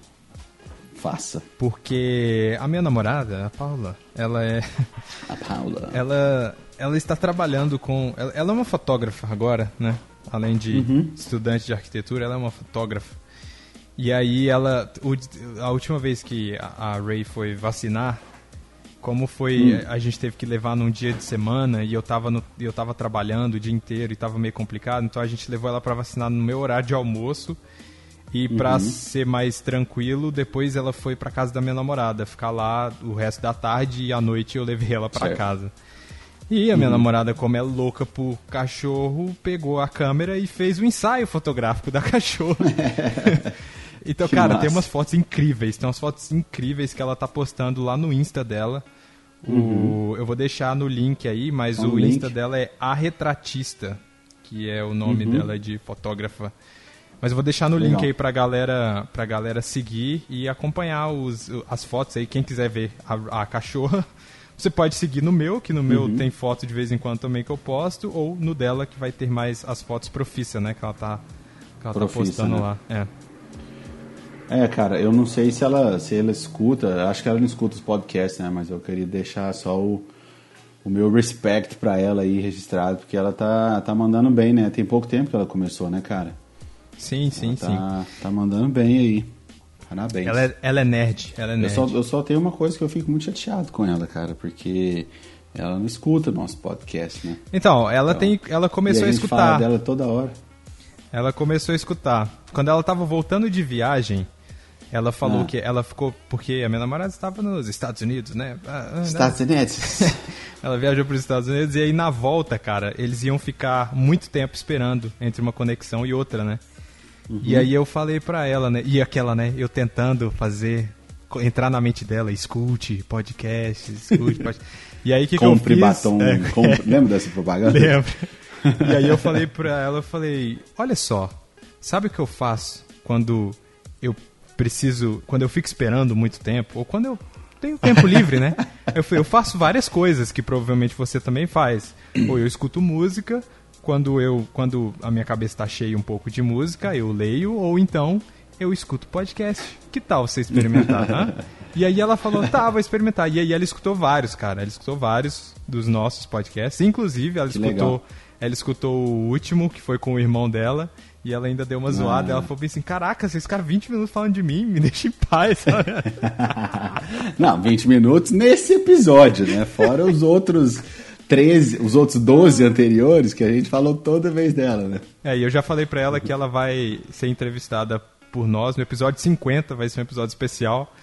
S2: Faça.
S4: porque a minha namorada, a Paula, ela é
S2: A Paula.
S4: ela ela está trabalhando com ela, é uma fotógrafa agora, né? Além de
S2: Uhum.
S4: estudante de arquitetura, ela é uma fotógrafa. E aí ela a última vez que a, Ray foi vacinar, como foi
S2: Hum.
S4: a gente teve que levar num dia de semana e eu tava no, eu tava trabalhando o dia inteiro e tava meio complicado, então a gente levou ela para vacinar no meu horário de almoço. E pra
S2: Uhum.
S4: ser mais tranquilo, depois ela foi pra casa da minha namorada, ficar lá o resto da tarde e à noite eu levei ela pra
S2: Certo.
S4: casa. E a minha namorada, como é louca por cachorro, pegou a câmera e fez o ensaio fotográfico da cachorra. então,
S2: Que
S4: cara,
S2: massa.
S4: tem umas fotos incríveis, tem umas fotos incríveis que ela tá postando lá no Insta dela. O, eu vou deixar no link aí, mas
S2: Tá no
S4: o Insta
S2: link.
S4: dela é A Retratista, que é o nome
S2: Uhum.
S4: dela de fotógrafa. Mas eu vou deixar no
S2: Legal.
S4: link aí pra galera, pra galera seguir e acompanhar os, as fotos aí. Quem quiser ver a, a cachorra, você pode seguir no meu, que no meu
S2: Uhum.
S4: tem foto de vez em quando também que eu posto, ou no dela que vai ter mais as fotos profissa, né? Que ela tá, que ela tá postando
S2: né?
S4: lá. É.
S2: É, cara, eu não sei se ela, se ela escuta, acho que ela não escuta os podcasts, né? Mas eu queria deixar só o, o meu respect pra ela aí registrado, porque ela tá, tá mandando bem, né? Tem pouco tempo que ela começou, né, cara?
S4: Sim, sim, sim.
S2: Tá, tá mandando bem aí. Parabéns.
S4: Ela é, ela é nerd, ela é
S2: eu,
S4: nerd.
S2: só, eu só tenho uma coisa que eu fico muito chateado com ela, cara, porque ela não escuta o nosso podcast, né?
S4: Então, ela,
S2: Então,
S4: tem, ela começou a,
S2: a gente fala
S4: escutar.
S2: dela toda hora.
S4: Ela começou a escutar. Quando ela tava voltando de viagem, ela falou
S2: Ah.
S4: que ela ficou. Porque a minha namorada estava nos Estados Unidos, né? Ah, ah,
S2: Estados Unidos.
S4: Ela viajou para os Estados Unidos e aí na volta, cara, eles iam ficar muito tempo esperando entre uma conexão e outra, né?
S2: Uhum.
S4: E aí eu falei pra ela, né? E aquela, né? Eu tentando fazer. Entrar na mente dela, escute podcast, escute podcast. E aí o que, que eu
S2: compre
S4: fiz?
S2: batom.
S4: É.
S2: compre- Lembra dessa propaganda?
S4: Lembro. E aí eu falei pra ela, eu falei, olha só, sabe o que eu faço quando eu preciso, quando eu fico esperando muito tempo, ou quando eu tenho tempo livre, né? Eu, eu faço várias coisas que provavelmente você também faz. Ou eu escuto música, quando eu, quando a minha cabeça está cheia um pouco de música, eu leio, ou então eu escuto podcast. Que tal você experimentar, hã? E aí ela falou, tá, vou experimentar. E aí ela escutou vários, cara. Ela escutou vários dos nossos podcasts. Inclusive, ela
S2: Que
S4: escutou
S2: legal.
S4: ela escutou o último, que foi com o irmão dela, E ela ainda deu uma zoada. Ela falou assim: Caraca, vocês ficaram 20 minutos falando de mim, me deixa em paz.
S2: Não, 20 minutos nesse episódio, né? Fora os outros 13, os outros 12 anteriores que a gente falou toda vez dela, né?
S4: É, e eu já falei pra ela que ela vai ser entrevistada por nós no episódio 50, vai ser um episódio especial.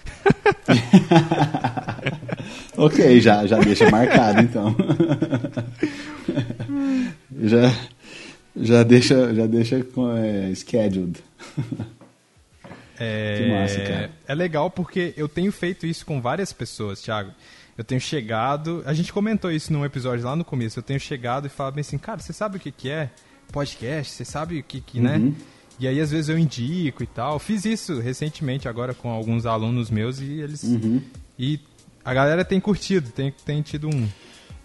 S2: ok, já, já deixa marcado então. já, já deixa, já deixa com, é, scheduled.
S4: É,
S2: Que massa, cara.
S4: é legal porque eu tenho feito isso com várias pessoas, Thiago. Eu tenho chegado. A gente comentou isso num episódio lá no começo. Eu tenho chegado e falado bem assim, cara, você sabe o que, que é podcast? Você sabe o que, que né?
S2: Uhum.
S4: E aí, às vezes, eu indico e tal. Fiz isso recentemente agora com alguns alunos meus e eles.
S2: Uhum.
S4: E a galera tem curtido, tem, tem tido um.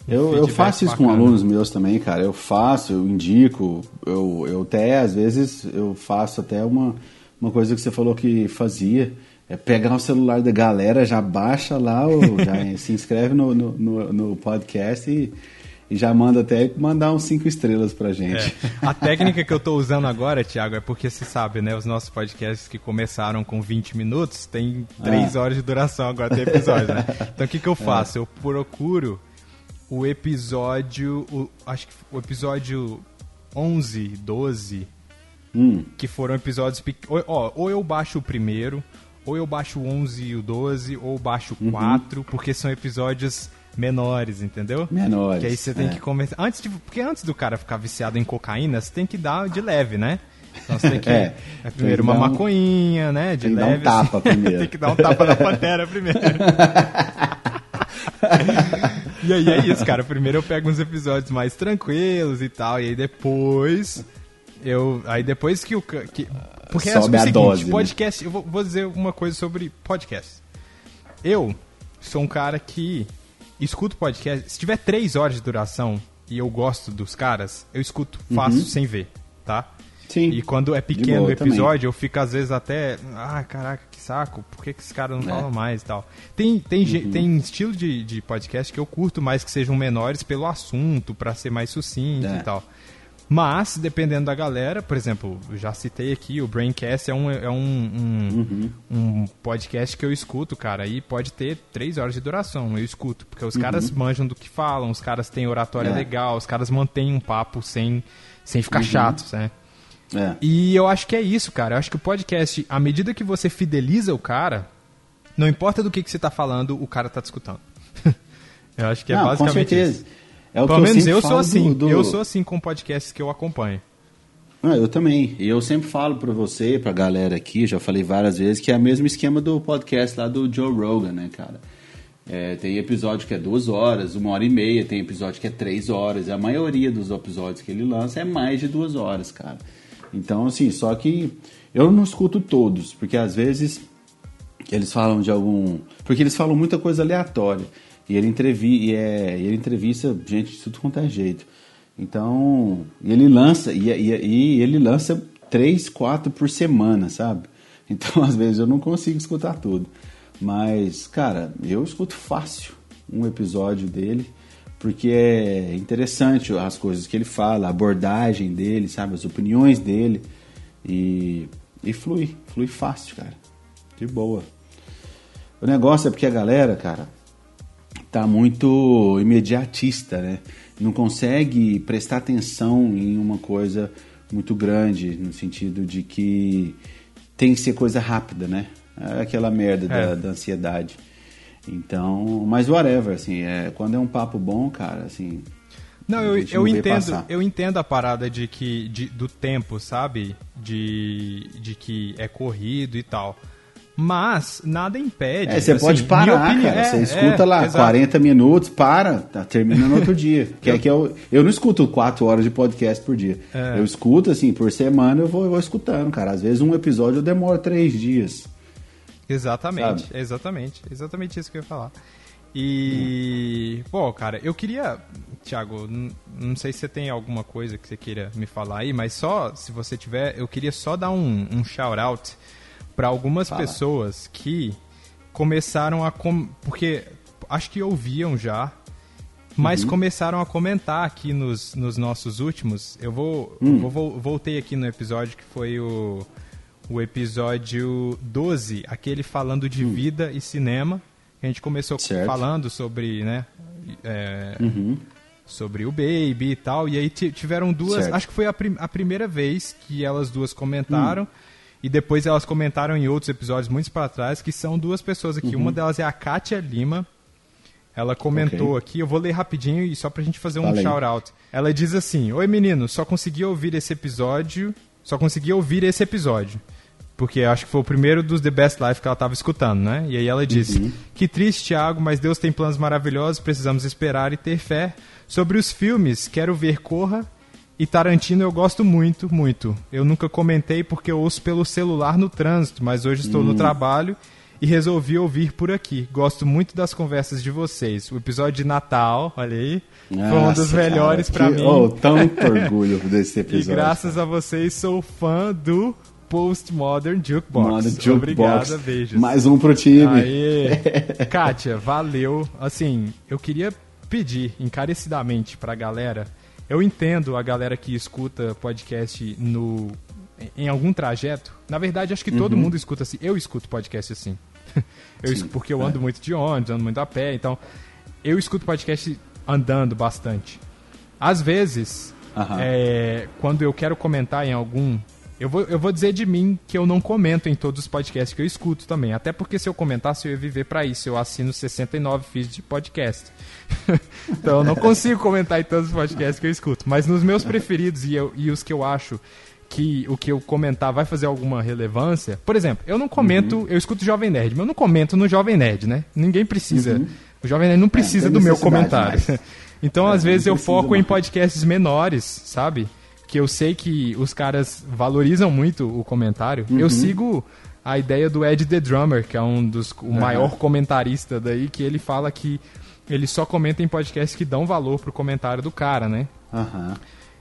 S2: Eu, eu faço isso com
S4: bacana.
S2: alunos meus também, cara. Eu faço, eu indico, eu, eu até, às vezes, eu faço até uma, uma coisa que você falou que fazia. É pegar o celular da galera, já baixa lá, ou já se inscreve no, no, no, no podcast e, e já manda até mandar uns cinco estrelas pra gente.
S4: É. A técnica que eu tô usando agora, Thiago, é porque você sabe, né? Os nossos podcasts que começaram com 20 minutos tem 3
S2: Ah.
S4: horas de duração agora tem episódio, né? Então o que, que eu faço? Eu procuro o episódio. o- acho que o episódio 11, 12,
S2: Hum,
S4: que foram episódios. ó, ou eu baixo o primeiro, ou eu baixo o 11 e o 12, ou baixo
S2: Uhum.
S4: o 4, porque são episódios menores, entendeu?
S2: Menores,
S4: Que aí você tem
S2: é.
S4: que começar. Antes de, porque antes do cara ficar viciado em cocaína, você tem que dar de leve, né? Então você tem que.
S2: É,
S4: é, primeiro uma
S2: um-
S4: maconhinha, né? De
S2: tem que dar um
S4: leve.
S2: tapa primeiro.
S4: tem que dar um tapa na pantera primeiro. e aí é isso, cara. Primeiro eu pego uns episódios mais tranquilos e tal, e aí depois. Eu, aí depois que o. Que, porque é o
S2: Sobe a
S4: seguinte,
S2: dose, né?
S4: podcast. Eu vou, vou dizer uma coisa sobre podcast. Eu sou um cara que escuto podcast. Se tiver três horas de duração e eu gosto dos caras, eu escuto fácil sem ver, tá?
S2: Uhum. Sim.
S4: E quando é pequeno o
S2: boa também.
S4: episódio, eu fico às vezes até. Ah, caraca, que saco, por que, que esse cara não
S2: É.
S4: fala mais e tal? Tem, tem,
S2: Uhum.
S4: tem estilo de, de podcast que eu curto mais que sejam menores pelo assunto, pra ser mais sucinto
S2: É.
S4: e tal. Mas, dependendo da galera, por exemplo, já citei aqui, o Braincast é um, é um, um,
S2: Uhum.
S4: um podcast que eu escuto, cara, e pode ter três horas de duração, eu escuto, porque os caras
S2: Uhum.
S4: manjam do que falam, os caras têm oratória
S2: É.
S4: legal, os caras mantêm um papo sem, sem ficar
S2: Uhum.
S4: chatos, né?
S2: É.
S4: E eu acho que é isso, cara. Eu acho que o podcast, à medida que você fideliza o cara, não importa do que, que você tá falando, o cara tá te escutando. eu acho que é
S2: Não, com
S4: basicamente
S2: certeza.
S4: isso.
S2: É o
S4: Pelo
S2: que
S4: menos
S2: sempre
S4: eu sou assim.
S2: do- do-
S4: Eu sou assim com podcasts que eu acompanho.
S2: Ah, eu também. E eu sempre falo pra você, pra galera aqui, já falei várias vezes, que é o mesmo esquema do podcast lá do Joe Rogan, né, cara? É, tem episódio que é duas horas, uma hora e meia, tem episódio que é três horas. A maioria dos episódios que ele lança é mais de duas horas, cara. Então, assim, só que eu não escuto todos, porque às vezes eles falam de algum. Porque eles falam muita coisa aleatória. E ele, entrevi... e é... ele entrevista gente de tudo quanto é jeito. Então, ele lança, e, e, e ele lança três, quatro por semana, sabe? Então, às vezes eu não consigo escutar tudo. Mas, cara, eu escuto fácil um episódio dele, porque é interessante as coisas que ele fala, a abordagem dele, sabe? As opiniões dele. E, e flui, flui fácil, cara. De boa. O negócio é porque a galera, cara, tá muito imediatista, né? Não consegue prestar atenção em uma coisa muito grande, no sentido de que tem que ser coisa rápida, né? É aquela merda
S4: É.
S2: da, da ansiedade. Então, mas whatever, assim, é, quando é um papo bom, cara, assim.
S4: Não, eu, eu entendo,
S2: passar.
S4: eu entendo a parada de que de- do tempo, sabe? De, de que é corrido e tal. Mas nada impede.
S2: É, você
S4: assim,
S2: pode parar,
S4: opinião-
S2: cara.
S4: é,
S2: Você escuta
S4: é,
S2: lá
S4: exato.
S2: 40 minutos, para, tá, termina no outro dia. Que é que eu, eu não escuto 4 horas de podcast por dia.
S4: É.
S2: Eu escuto, assim, por semana eu vou, eu vou escutando, cara. Às vezes um episódio eu demoro 3 dias.
S4: Exatamente,
S2: Sabe?
S4: exatamente, exatamente isso que eu ia falar. E, pô, cara, eu queria, Thiago, não sei se você tem alguma coisa que você queira me falar aí, mas só, se você tiver, eu queria só dar um, um shout-out para algumas
S2: Fala.
S4: pessoas que começaram a... Com... Porque acho que ouviam já mas
S2: Uhum.
S4: começaram a comentar aqui nos, nos nossos últimos. Eu vou,
S2: Hum.
S4: eu vou- voltei aqui no episódio que foi o, o episódio 12, aquele falando de vida e cinema. A gente começou
S2: Hum. Certo.
S4: falando sobre, né, é,
S2: Uhum.
S4: sobre o Baby e tal. E aí ti- tiveram duas.
S2: Certo.
S4: Acho que foi a, prim- a primeira vez que elas duas comentaram.
S2: Hum.
S4: E depois elas comentaram em outros episódios muito para trás, que são duas pessoas aqui.
S2: Uhum.
S4: Uma delas é a Kátia Lima. Ela comentou
S2: Ok.
S4: aqui, eu vou ler rapidinho e só pra gente fazer um
S2: Fala aí.
S4: shout-out. Ela diz assim: Oi menino, só consegui ouvir esse episódio. Só consegui ouvir esse episódio. Porque acho que foi o primeiro dos The Best Life que ela tava escutando, né? E aí ela disse:
S2: Uhum.
S4: Que triste, Thiago, mas Deus tem planos maravilhosos, precisamos esperar e ter fé. Sobre os filmes, quero ver Corra e Tarantino eu gosto muito, muito. Eu nunca comentei porque eu ouço pelo celular no trânsito, mas hoje estou
S2: Hum.
S4: no trabalho e resolvi ouvir por aqui. Gosto muito das conversas de vocês. O episódio de Natal, olha aí, foi um dos
S2: Nossa,
S4: melhores
S2: que-
S4: mim.
S2: Oh, tanto orgulho desse
S4: E
S2: episódio.
S4: graças a vocês sou fã do Postmodern Jukebox.
S2: Mano, Jukebox.
S4: Obrigada, beijos.
S2: Mais um pro time.
S4: Aê. Kátia, valeu. Assim, eu queria pedir encarecidamente pra galera. Eu entendo a galera que escuta podcast no em algum trajeto. Na verdade, acho que todo mundo escuta assim. Eu escuto podcast assim. Eu
S2: Sim,
S4: porque eu ando muito de ônibus, ando muito a pé, então eu escuto podcast andando bastante. Às vezes,
S2: Aham.
S4: é, quando eu quero comentar em algum. Eu vou, eu vou dizer de mim que eu não comento em todos os podcasts que eu escuto também. Até porque se eu comentasse, eu ia viver pra isso. Eu assino 69 feeds de podcast. então eu não consigo comentar em todos os podcasts que eu escuto. Mas nos meus preferidos e, eu- e os que eu acho que o que eu comentar vai fazer alguma relevância. Por exemplo, eu não comento,
S2: Uhum.
S4: eu escuto Jovem Nerd, mas eu não comento no Jovem Nerd, né? Ninguém precisa. O Jovem Nerd não precisa
S2: Uhum. É,
S4: do meu comentário.
S2: mais.
S4: Então,
S2: É,
S4: às vezes, eu
S2: precisa
S4: foco em
S2: mais.
S4: podcasts menores, sabe? Que eu sei que os caras valorizam muito o comentário.
S2: Uhum.
S4: Eu sigo a ideia do Ed The Drummer, que é um dos o maior comentarista daí, que ele fala que ele só comenta em podcasts que dão valor pro comentário do cara, né?
S2: Aham.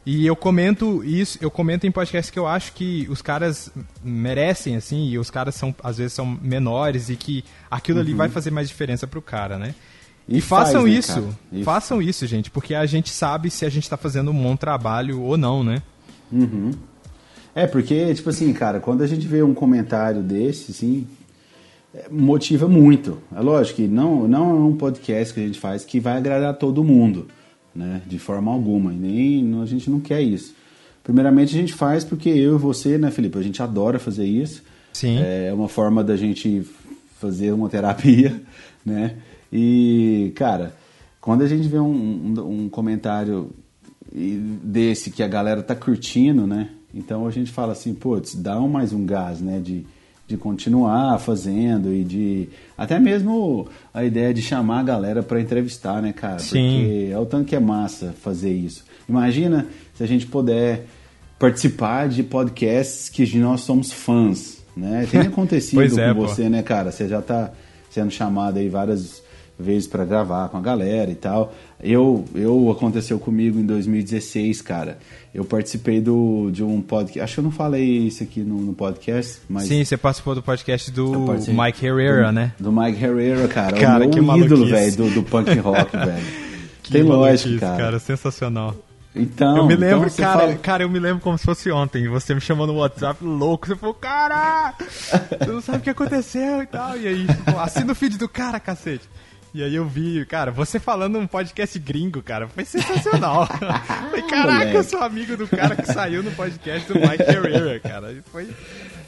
S4: E eu comento isso, eu comento em podcasts que eu acho que os caras merecem, assim, e os caras são, às vezes, são menores e que aquilo ali vai fazer mais diferença pro cara, né? E,
S2: Uhum. E faz,
S4: façam
S2: né,
S4: isso, façam isso, gente, porque a gente sabe se a gente tá fazendo um bom trabalho ou não, né?
S2: É, porque, tipo assim, cara, quando a gente vê um comentário desse, assim, é, motiva muito. É lógico que não, não é um podcast que a gente faz que vai agradar todo mundo, né? De forma alguma. E nem a gente não quer isso. Primeiramente a gente faz porque eu e você, né, Felipe? A gente adora fazer isso.
S4: Sim.
S2: É uma forma da gente fazer uma terapia, né? E, cara, quando a gente vê um, um, um comentário desse que a galera tá curtindo, né? Então a gente fala assim, putz, dá um, mais um gás, né? De, de continuar fazendo e de. Até mesmo a ideia de chamar a galera para entrevistar, né, cara?
S4: Sim.
S2: Porque é o tanto que é massa fazer isso. Imagina se a gente puder participar de podcasts que nós somos fãs, né? Tem acontecido com
S4: é, pô.
S2: você, né, cara? Você já tá sendo chamado aí várias vezes para gravar com a galera e tal. Eu, eu aconteceu comigo em 2016, cara. Eu participei do, de um podcast. Acho que eu não falei isso aqui no, no podcast, mas
S4: Sim, você participou do podcast do Mike Herrera,
S2: do,
S4: né?
S2: Do Mike Herrera, cara.
S4: Cara,
S2: o
S4: que
S2: meu ídolo,
S4: maluquice.
S2: velho, do, do punk rock, velho.
S4: Que
S2: Tem lógica,
S4: maluquice,
S2: cara.
S4: sensacional.
S2: Então,
S4: eu me lembro,
S2: então
S4: cara,
S2: fala-
S4: cara, eu me lembro como se fosse ontem. Você me chamou no WhatsApp louco. Você falou, cara, você não sabe o que aconteceu e tal. E aí, tipo, assina o feed do cara, cacete. E aí eu vi, cara, você falando um podcast gringo, cara, foi sensacional. Falei, caraca,
S2: Moleque.
S4: eu sou amigo do cara que saiu no podcast do Mike Herrera, cara. E foi,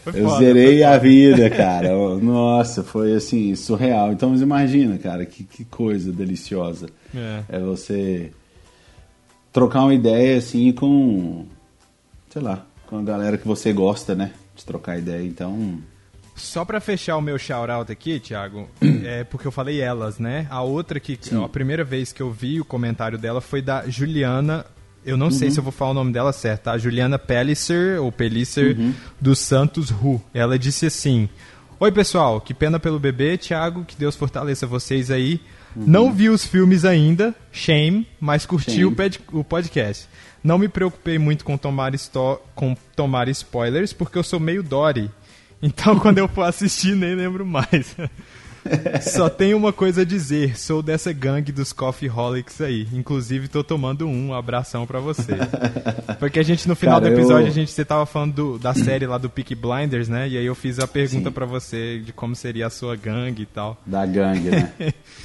S4: foi
S2: Eu
S4: foda,
S2: zerei a
S4: foda.
S2: vida, cara. Nossa, foi assim, surreal. Então imagina, cara, que, que coisa deliciosa.
S4: É.
S2: É você trocar uma ideia assim com, sei lá, com a galera que você gosta, né? De trocar ideia. Então,
S4: Só pra fechar o meu shout-out aqui, Thiago, é porque eu falei elas, né? A outra que, a primeira vez que eu vi o comentário dela foi da Juliana, eu não sei se eu vou falar o nome dela certo, tá? Juliana Pellicer, ou Pellicer, dos Santos Ru. Ela disse assim, Oi pessoal, que pena pelo bebê, Thiago, que Deus fortaleça vocês aí. Não vi os filmes ainda, shame, mas curti
S2: Shame.
S4: o, podcast. Não me preocupei muito com tomar, com tomar spoilers, porque eu sou meio Dory. Então, quando eu for assistir, nem lembro mais. Só tenho uma coisa a dizer, sou dessa gangue dos Coffee Holics aí. Inclusive, tô tomando um, um abração pra você. Porque a gente, no final
S2: Cara,
S4: do episódio,
S2: eu-
S4: a gente, você tava falando do- da série lá do Peak Blinders, né? E aí eu fiz a pergunta pra você de como seria a sua gangue e tal.
S2: Da gangue, né?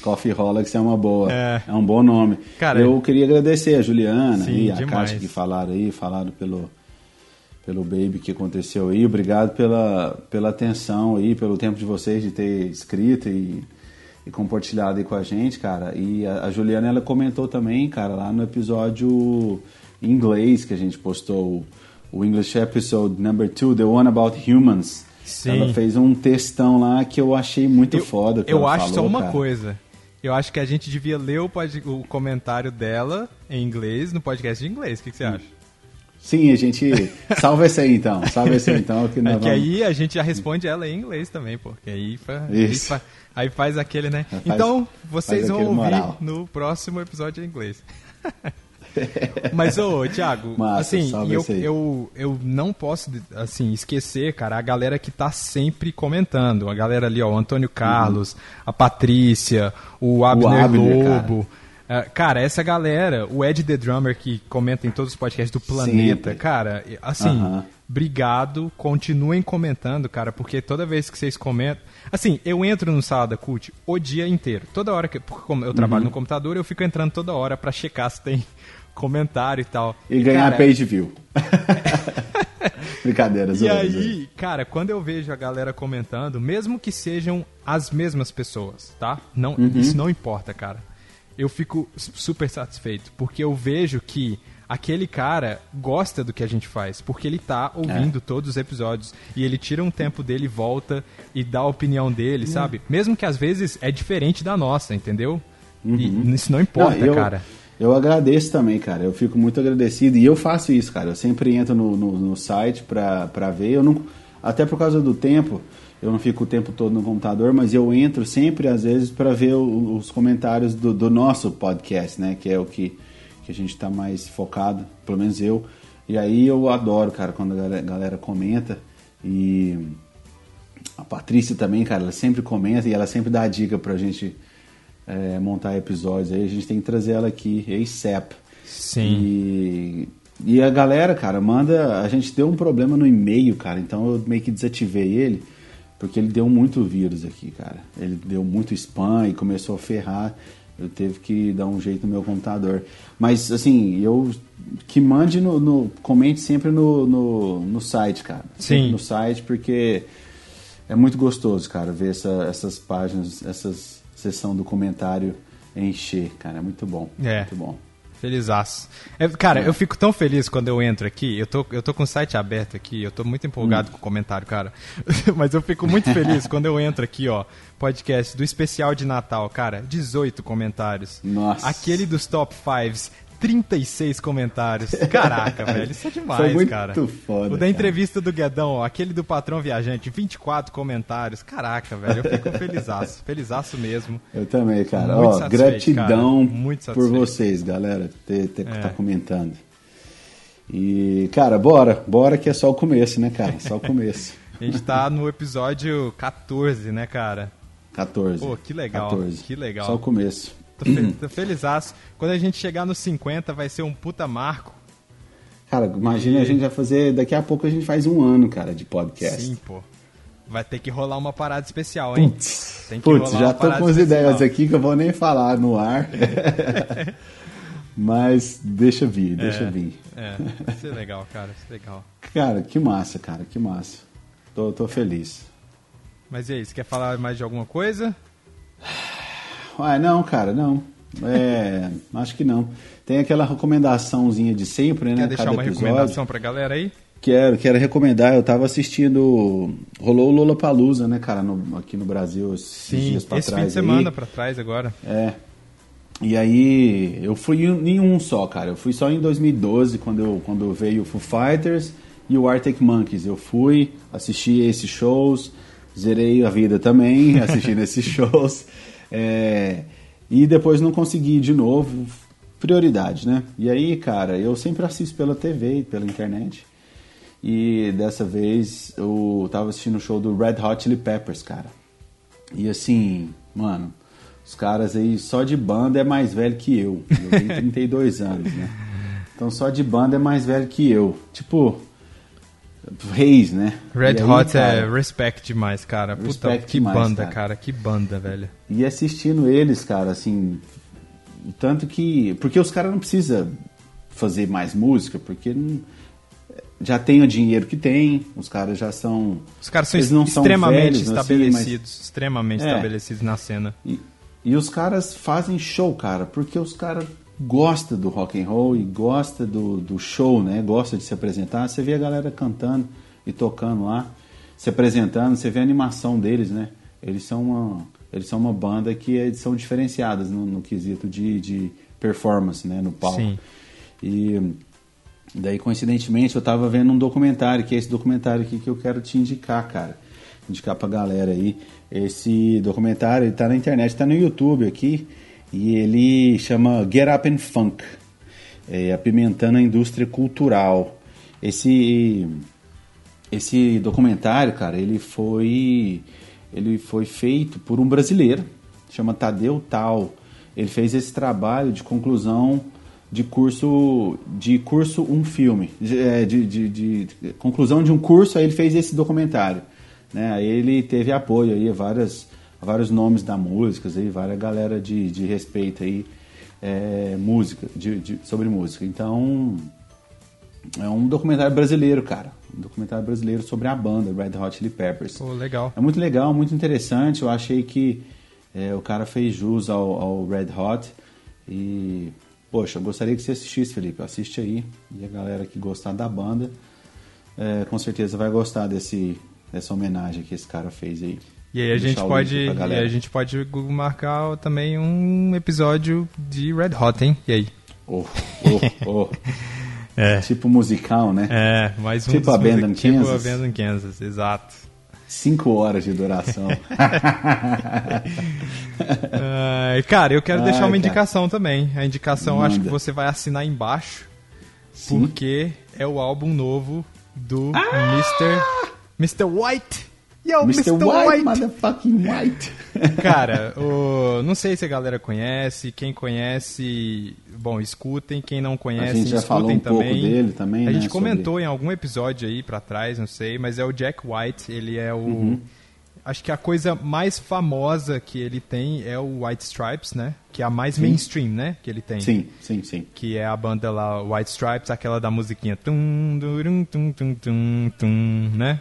S2: Coffee Holics é uma boa.
S4: É.
S2: É. um bom nome.
S4: Cara,
S2: eu queria agradecer a Juliana
S4: Sim,
S2: e a
S4: demais.
S2: Kátia que falaram aí, falaram pelo, pelo baby que aconteceu aí. Obrigado pela, pela atenção aí, pelo tempo de vocês de ter escrito e, e compartilhado aí com a gente, cara. E a, a Juliana, ela comentou também, cara, lá no episódio em inglês que a gente postou, o English Episode Number 2, The One About Humans.
S4: Sim.
S2: Ela fez um textão lá que eu achei muito
S4: Eu,
S2: foda.
S4: eu acho só
S2: falou,
S4: uma
S2: cara.
S4: coisa. Eu acho que a gente devia ler o, pod- o comentário dela em inglês no podcast de inglês. O que, que você acha?
S2: Sim, a gente. Salva esse aí então. Salva esse aí então. Que nós
S4: É que
S2: vamos-
S4: aí a gente já responde ela em inglês também, porque aí, fa-
S2: Isso.
S4: aí, fa- aí faz aquele, né?
S2: Faz-
S4: então, vocês vão ouvir
S2: moral.
S4: no próximo episódio em inglês. Mas, ô, Thiago,
S2: Massa,
S4: assim,
S2: salve
S4: eu, eu, eu não posso, assim, esquecer, cara, a galera que tá sempre comentando. A galera ali, ó, o Antônio Carlos, a Patrícia, o Abner,
S2: Abner, cara.
S4: Lobo. É, Cara, essa galera, o Ed The Drummer que comenta em todos os podcasts do planeta,
S2: Sempre.
S4: cara, assim,
S2: Aham.
S4: obrigado, continuem comentando, cara, porque toda vez que vocês comentam. Assim, eu entro no Sala da Cult o dia inteiro. Toda hora que. Porque como eu
S2: Uhum.
S4: trabalho no computador, eu fico entrando toda hora pra checar se tem comentário e tal.
S2: E ganhar
S4: cara,
S2: page view. Brincadeira,
S4: E aí, cara, quando eu vejo a galera comentando, mesmo que sejam as mesmas pessoas, tá? Não,
S2: Uhum.
S4: Isso não importa, cara. Eu fico su- super satisfeito, porque eu vejo que aquele cara gosta do que a gente faz, porque ele tá ouvindo
S2: É.
S4: todos os episódios e ele tira um tempo dele, volta e dá a opinião dele,
S2: Uhum.
S4: sabe? Mesmo que às vezes é diferente da nossa, entendeu? E isso não importa,
S2: Uhum. Não, eu,
S4: cara.
S2: Eu agradeço também, cara. Eu fico muito agradecido. E eu faço isso, cara. Eu sempre entro no, no, no site pra, pra ver. Eu não, até por causa do tempo, eu não fico o tempo todo no computador, mas eu entro sempre, às vezes, pra ver o- os comentários do, do nosso podcast, né? Que é o que, que a gente tá mais focado, pelo menos eu. E aí eu adoro, cara, quando a galera, galera comenta. E a Patrícia também, cara, ela sempre comenta e ela sempre dá dica pra gente é, montar episódios aí. A gente tem que trazer ela aqui, ASAP.
S4: Sim.
S2: E, e a galera, cara, manda. A gente deu um problema no e-mail, cara, então eu meio que desativei ele, porque ele deu muito vírus aqui, cara. Ele deu muito spam e começou a ferrar. Eu teve que dar um jeito no meu computador. Mas, assim, eu. Que mande no. no- comente sempre no, no, no site, cara. Sempre
S4: Sim.
S2: no site, porque é muito gostoso, cara, ver essa- essas páginas, essas sessão do comentário encher, cara. É muito bom.
S4: É.
S2: Muito bom.
S4: Felizaço. É, cara, eu fico tão feliz quando eu entro aqui. Eu tô, eu tô com o site aberto aqui, eu tô muito empolgado
S2: Hum.
S4: com o comentário, cara. Mas eu fico muito feliz quando eu entro aqui, ó. Podcast do especial de Natal, cara. 18 comentários.
S2: Nossa.
S4: Aquele dos top 5s. 36 comentários. Caraca, velho, isso é demais,
S2: Foi muito
S4: cara.
S2: foda,
S4: O da
S2: cara.
S4: entrevista do Guedão, ó, aquele do patrão viajante, 24 comentários. Caraca, velho, eu fico felizaço. Felizaço mesmo.
S2: Eu também, cara.
S4: Muito
S2: Ó, gratidão
S4: cara. Muito
S2: por vocês, galera, ter, ter
S4: É.
S2: tá comentando. E, cara, bora. Bora que é só o começo, né, cara? Só o começo.
S4: A gente tá no episódio 14, né, cara?
S2: 14.
S4: Pô, que legal, que legal.
S2: Só o começo.
S4: Tô, fe tô felizaço. Quando a gente chegar nos 50, vai ser um puta marco.
S2: Cara, imagina a gente vai fazer. Daqui a pouco a gente faz um ano, cara, de podcast.
S4: Sim, pô. Vai ter que rolar uma parada especial, hein?
S2: Putz,
S4: Tem que
S2: putz
S4: rolar
S2: já
S4: uma
S2: tô com as ideias aqui que eu vou nem falar no ar. Mas deixa vir, deixa vir.
S4: É, isso é legal, cara, isso é legal.
S2: Cara, que massa, cara, que massa. Tô, tô feliz.
S4: Mas e aí, você quer falar mais de alguma coisa?
S2: Ah, não, cara, não. É, acho que não. Tem aquela recomendaçãozinha de sempre, né?
S4: Quer deixar
S2: cada
S4: uma
S2: episódio.
S4: recomendação pra galera aí?
S2: Quero, quero recomendar. Eu tava assistindo. Rolou o Lollapalooza, né, cara, no- aqui no Brasil esses
S4: Sim,
S2: dias pra
S4: esse
S2: trás.
S4: fim de
S2: aí.
S4: semana pra trás agora.
S2: É. E aí, eu fui em em um só, cara. Eu fui só em 2012, quando, eu, quando veio o Foo Fighters e o Arctic Monkeys. Eu fui, assisti esses shows, zerei a vida também assistindo esses shows. É, e depois não consegui de novo. Prioridade, né? E aí, cara, eu sempre assisto pela TV e pela internet. E dessa vez eu tava assistindo o show do Red Hot Chili Peppers, cara. E assim, mano, os caras aí só de banda é mais velho que eu. Eu tenho 32 anos, né? Então só de banda é mais velho que eu. Tipo, Reis, né?
S4: Red
S2: aí,
S4: Hot
S2: cara,
S4: é respect demais, cara. Puta, que
S2: demais,
S4: banda,
S2: cara.
S4: cara. Que banda, velho.
S2: E assistindo eles, cara, assim. Tanto que. Porque os caras não precisam fazer mais música, porque não- já tem o dinheiro que tem, os caras já são.
S4: Os caras são
S2: não são
S4: extremamente
S2: velhos, assim,
S4: estabelecidos. Extremamente
S2: É.
S4: estabelecidos na cena.
S2: E, e os caras fazem show, cara, porque os caras gostam do rock and roll e gosta do, do show, né? Gosta de se apresentar. Você vê a galera cantando e tocando lá, se apresentando, você vê a animação deles, né? Eles são uma, eles são uma banda que eles são diferenciadas no, no quesito de, de performance, né? No palco.
S4: Sim.
S2: E daí, coincidentemente, eu tava vendo um documentário, que é esse documentário aqui que eu quero te indicar, cara. Indicar pra galera aí. Esse documentário, ele tá na internet, tá no YouTube aqui, e ele chama Get Up and Funk. É, apimentando a indústria cultural. Esse esse documentário, cara, ele foi ele foi feito por um brasileiro, chama Tadeu Tal. Ele fez esse trabalho de conclusão de curso de curso um filme, de, é, de, de- de- conclusão de um curso, aí ele fez esse documentário, né? Aí ele teve apoio aí várias vários nomes da música, aí várias galera de, de respeito aí é, música, de, de- sobre música. Então é um documentário brasileiro, cara. Um documentário brasileiro sobre a banda Red Hot Chili Peppers.
S4: Pô, legal.
S2: É muito legal, muito interessante. Eu achei que é, o cara fez jus ao, ao Red Hot. E, poxa, eu gostaria que você assistisse, Felipe. Assiste aí. E a galera que gostar da banda, é, com certeza vai gostar desse, dessa homenagem que esse cara fez aí.
S4: E aí a gente pode, e a gente pode marcar também um episódio de Red Hot, hein? E aí?
S2: Oh, oh, oh.
S4: É.
S2: Tipo musical, né?
S4: É, mais um
S2: Tipo
S4: dos
S2: Abandoned
S4: music- Tipo
S2: Kansas.
S4: Abandoned Kansas, exato.
S2: Cinco horas de duração.
S4: Ah, cara, eu quero
S2: Ai,
S4: deixar uma
S2: cara.
S4: indicação também. A indicação eu acho que
S2: Manda.
S4: você vai assinar embaixo,
S2: Sim.
S4: porque é o álbum novo do Mr. Mr. White. Yo,
S2: Mr. White, motherfucking White.
S4: Cara, o- não sei se a galera conhece. Quem conhece, bom, escutem. Quem não conhece,
S2: A gente já
S4: escutem
S2: falou um
S4: também.
S2: pouco dele também,
S4: A
S2: né,
S4: gente comentou em algum episódio aí pra trás, não sei, mas é o Jack White. Ele é o.
S2: Uhum.
S4: Acho que a coisa mais famosa que ele tem é o White Stripes, né? Que é a mais mainstream, né? Que ele tem.
S2: Sim, sim, sim.
S4: Que é a banda lá, White Stripes, aquela da musiquinha. Tum, durum, tum, tum, tum, tum, né?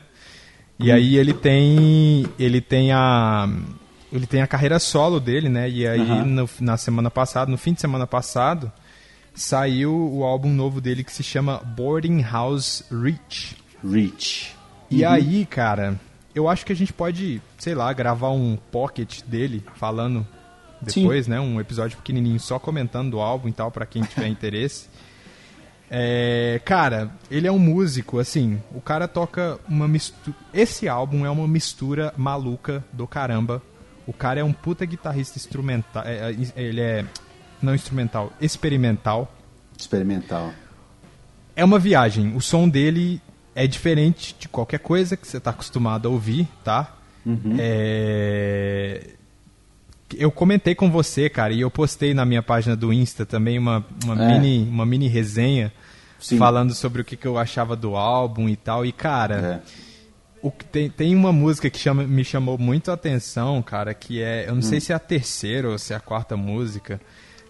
S4: E aí ele tem. Ele tem a. Ele tem a carreira solo dele, né? E aí
S2: Aham.
S4: no- na semana passada, no fim de semana passado, saiu o álbum novo dele que se chama Boarding House Reach.
S2: Rich.
S4: E
S2: Uhum.
S4: aí, cara, eu acho que a gente pode, sei lá, gravar um pocket dele falando depois, né? Um episódio pequenininho só comentando do álbum e tal, pra quem tiver interesse. É, cara, ele é um músico, assim, o cara toca uma mistura. Esse álbum é uma mistura maluca do caramba. O cara é um puta guitarrista instrumental. é, é, ele é. Não instrumental, experimental.
S2: Experimental.
S4: É uma viagem. O som dele é diferente de qualquer coisa que você tá acostumado a ouvir, tá? É... Eu comentei com você, cara, e eu postei na minha página do Insta também uma, uma,
S2: É.
S4: mini, uma mini resenha
S2: Sim.
S4: falando sobre o que, que eu achava do álbum e tal. E, cara,
S2: É.
S4: o tem, tem uma música que chama- me chamou muito a atenção, cara, que é. Eu não sei se é a terceira ou se é a quarta música.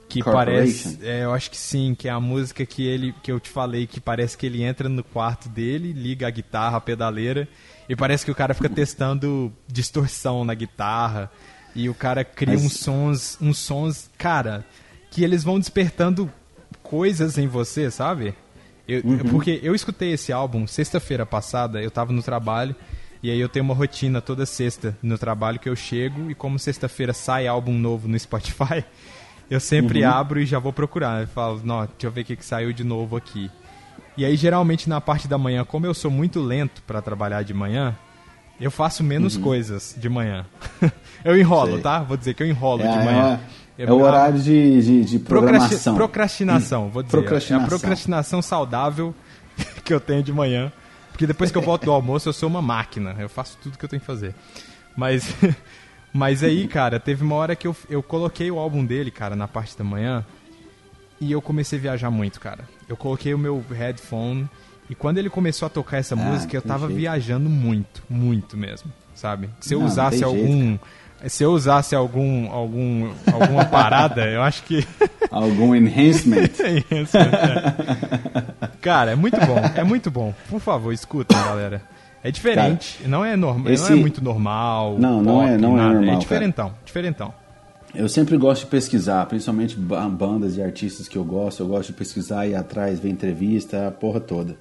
S4: Que parece. É, eu acho que sim, que é a música que ele que eu te falei, que parece que ele entra no quarto dele, liga a guitarra, a pedaleira, e parece que o cara fica testando distorção na guitarra. E o cara cria
S2: Mas-
S4: uns sons, uns sons, cara, que eles vão despertando coisas em você, sabe? Eu- Porque eu escutei esse álbum sexta-feira passada, eu tava no trabalho, e aí eu tenho uma rotina toda sexta no trabalho que eu chego, e como sexta-feira sai álbum novo no Spotify, eu sempre abro e já vou procurar. Eu falo, não, deixa eu ver o que, que saiu de novo aqui. E aí, geralmente, na parte da manhã, como eu sou muito lento pra trabalhar de manhã, eu faço menos coisas de manhã. eu enrolo,
S2: Sei.
S4: tá? Vou dizer que eu enrolo
S2: É,
S4: de
S2: é,
S4: manhã.
S2: é o horário de, de, de programação.
S4: procrastinação, vou dizer.
S2: Procrastinação.
S4: É a procrastinação saudável que eu tenho de manhã. Porque depois que eu volto do almoço, eu sou uma máquina. Eu faço tudo que eu tenho que fazer. Mas, Mas aí, cara, teve uma hora que eu, eu coloquei o álbum dele, cara, na parte da manhã. E eu comecei a viajar muito, cara. Eu coloquei o meu headphone. E quando ele começou a tocar essa
S2: Ah,
S4: música, eu tava
S2: jeito.
S4: viajando muito, muito mesmo, sabe? Se eu
S2: Não, não
S4: usasse
S2: jeito,
S4: algum. se eu usasse algum, algum, alguma parada, eu acho que.
S2: Algum enhancement?
S4: É isso, é. Cara, é muito bom, é muito bom. Por favor, escutem, galera. É diferente, não é normal,
S2: esse-
S4: não é muito normal.
S2: Não, não
S4: pop,
S2: é- não é
S4: nada.
S2: normal,
S4: É diferentão, diferentão.
S2: Eu sempre gosto de pesquisar, principalmente ba- bandas e artistas que eu gosto. Eu gosto de pesquisar e ir atrás, ver entrevista, a porra toda.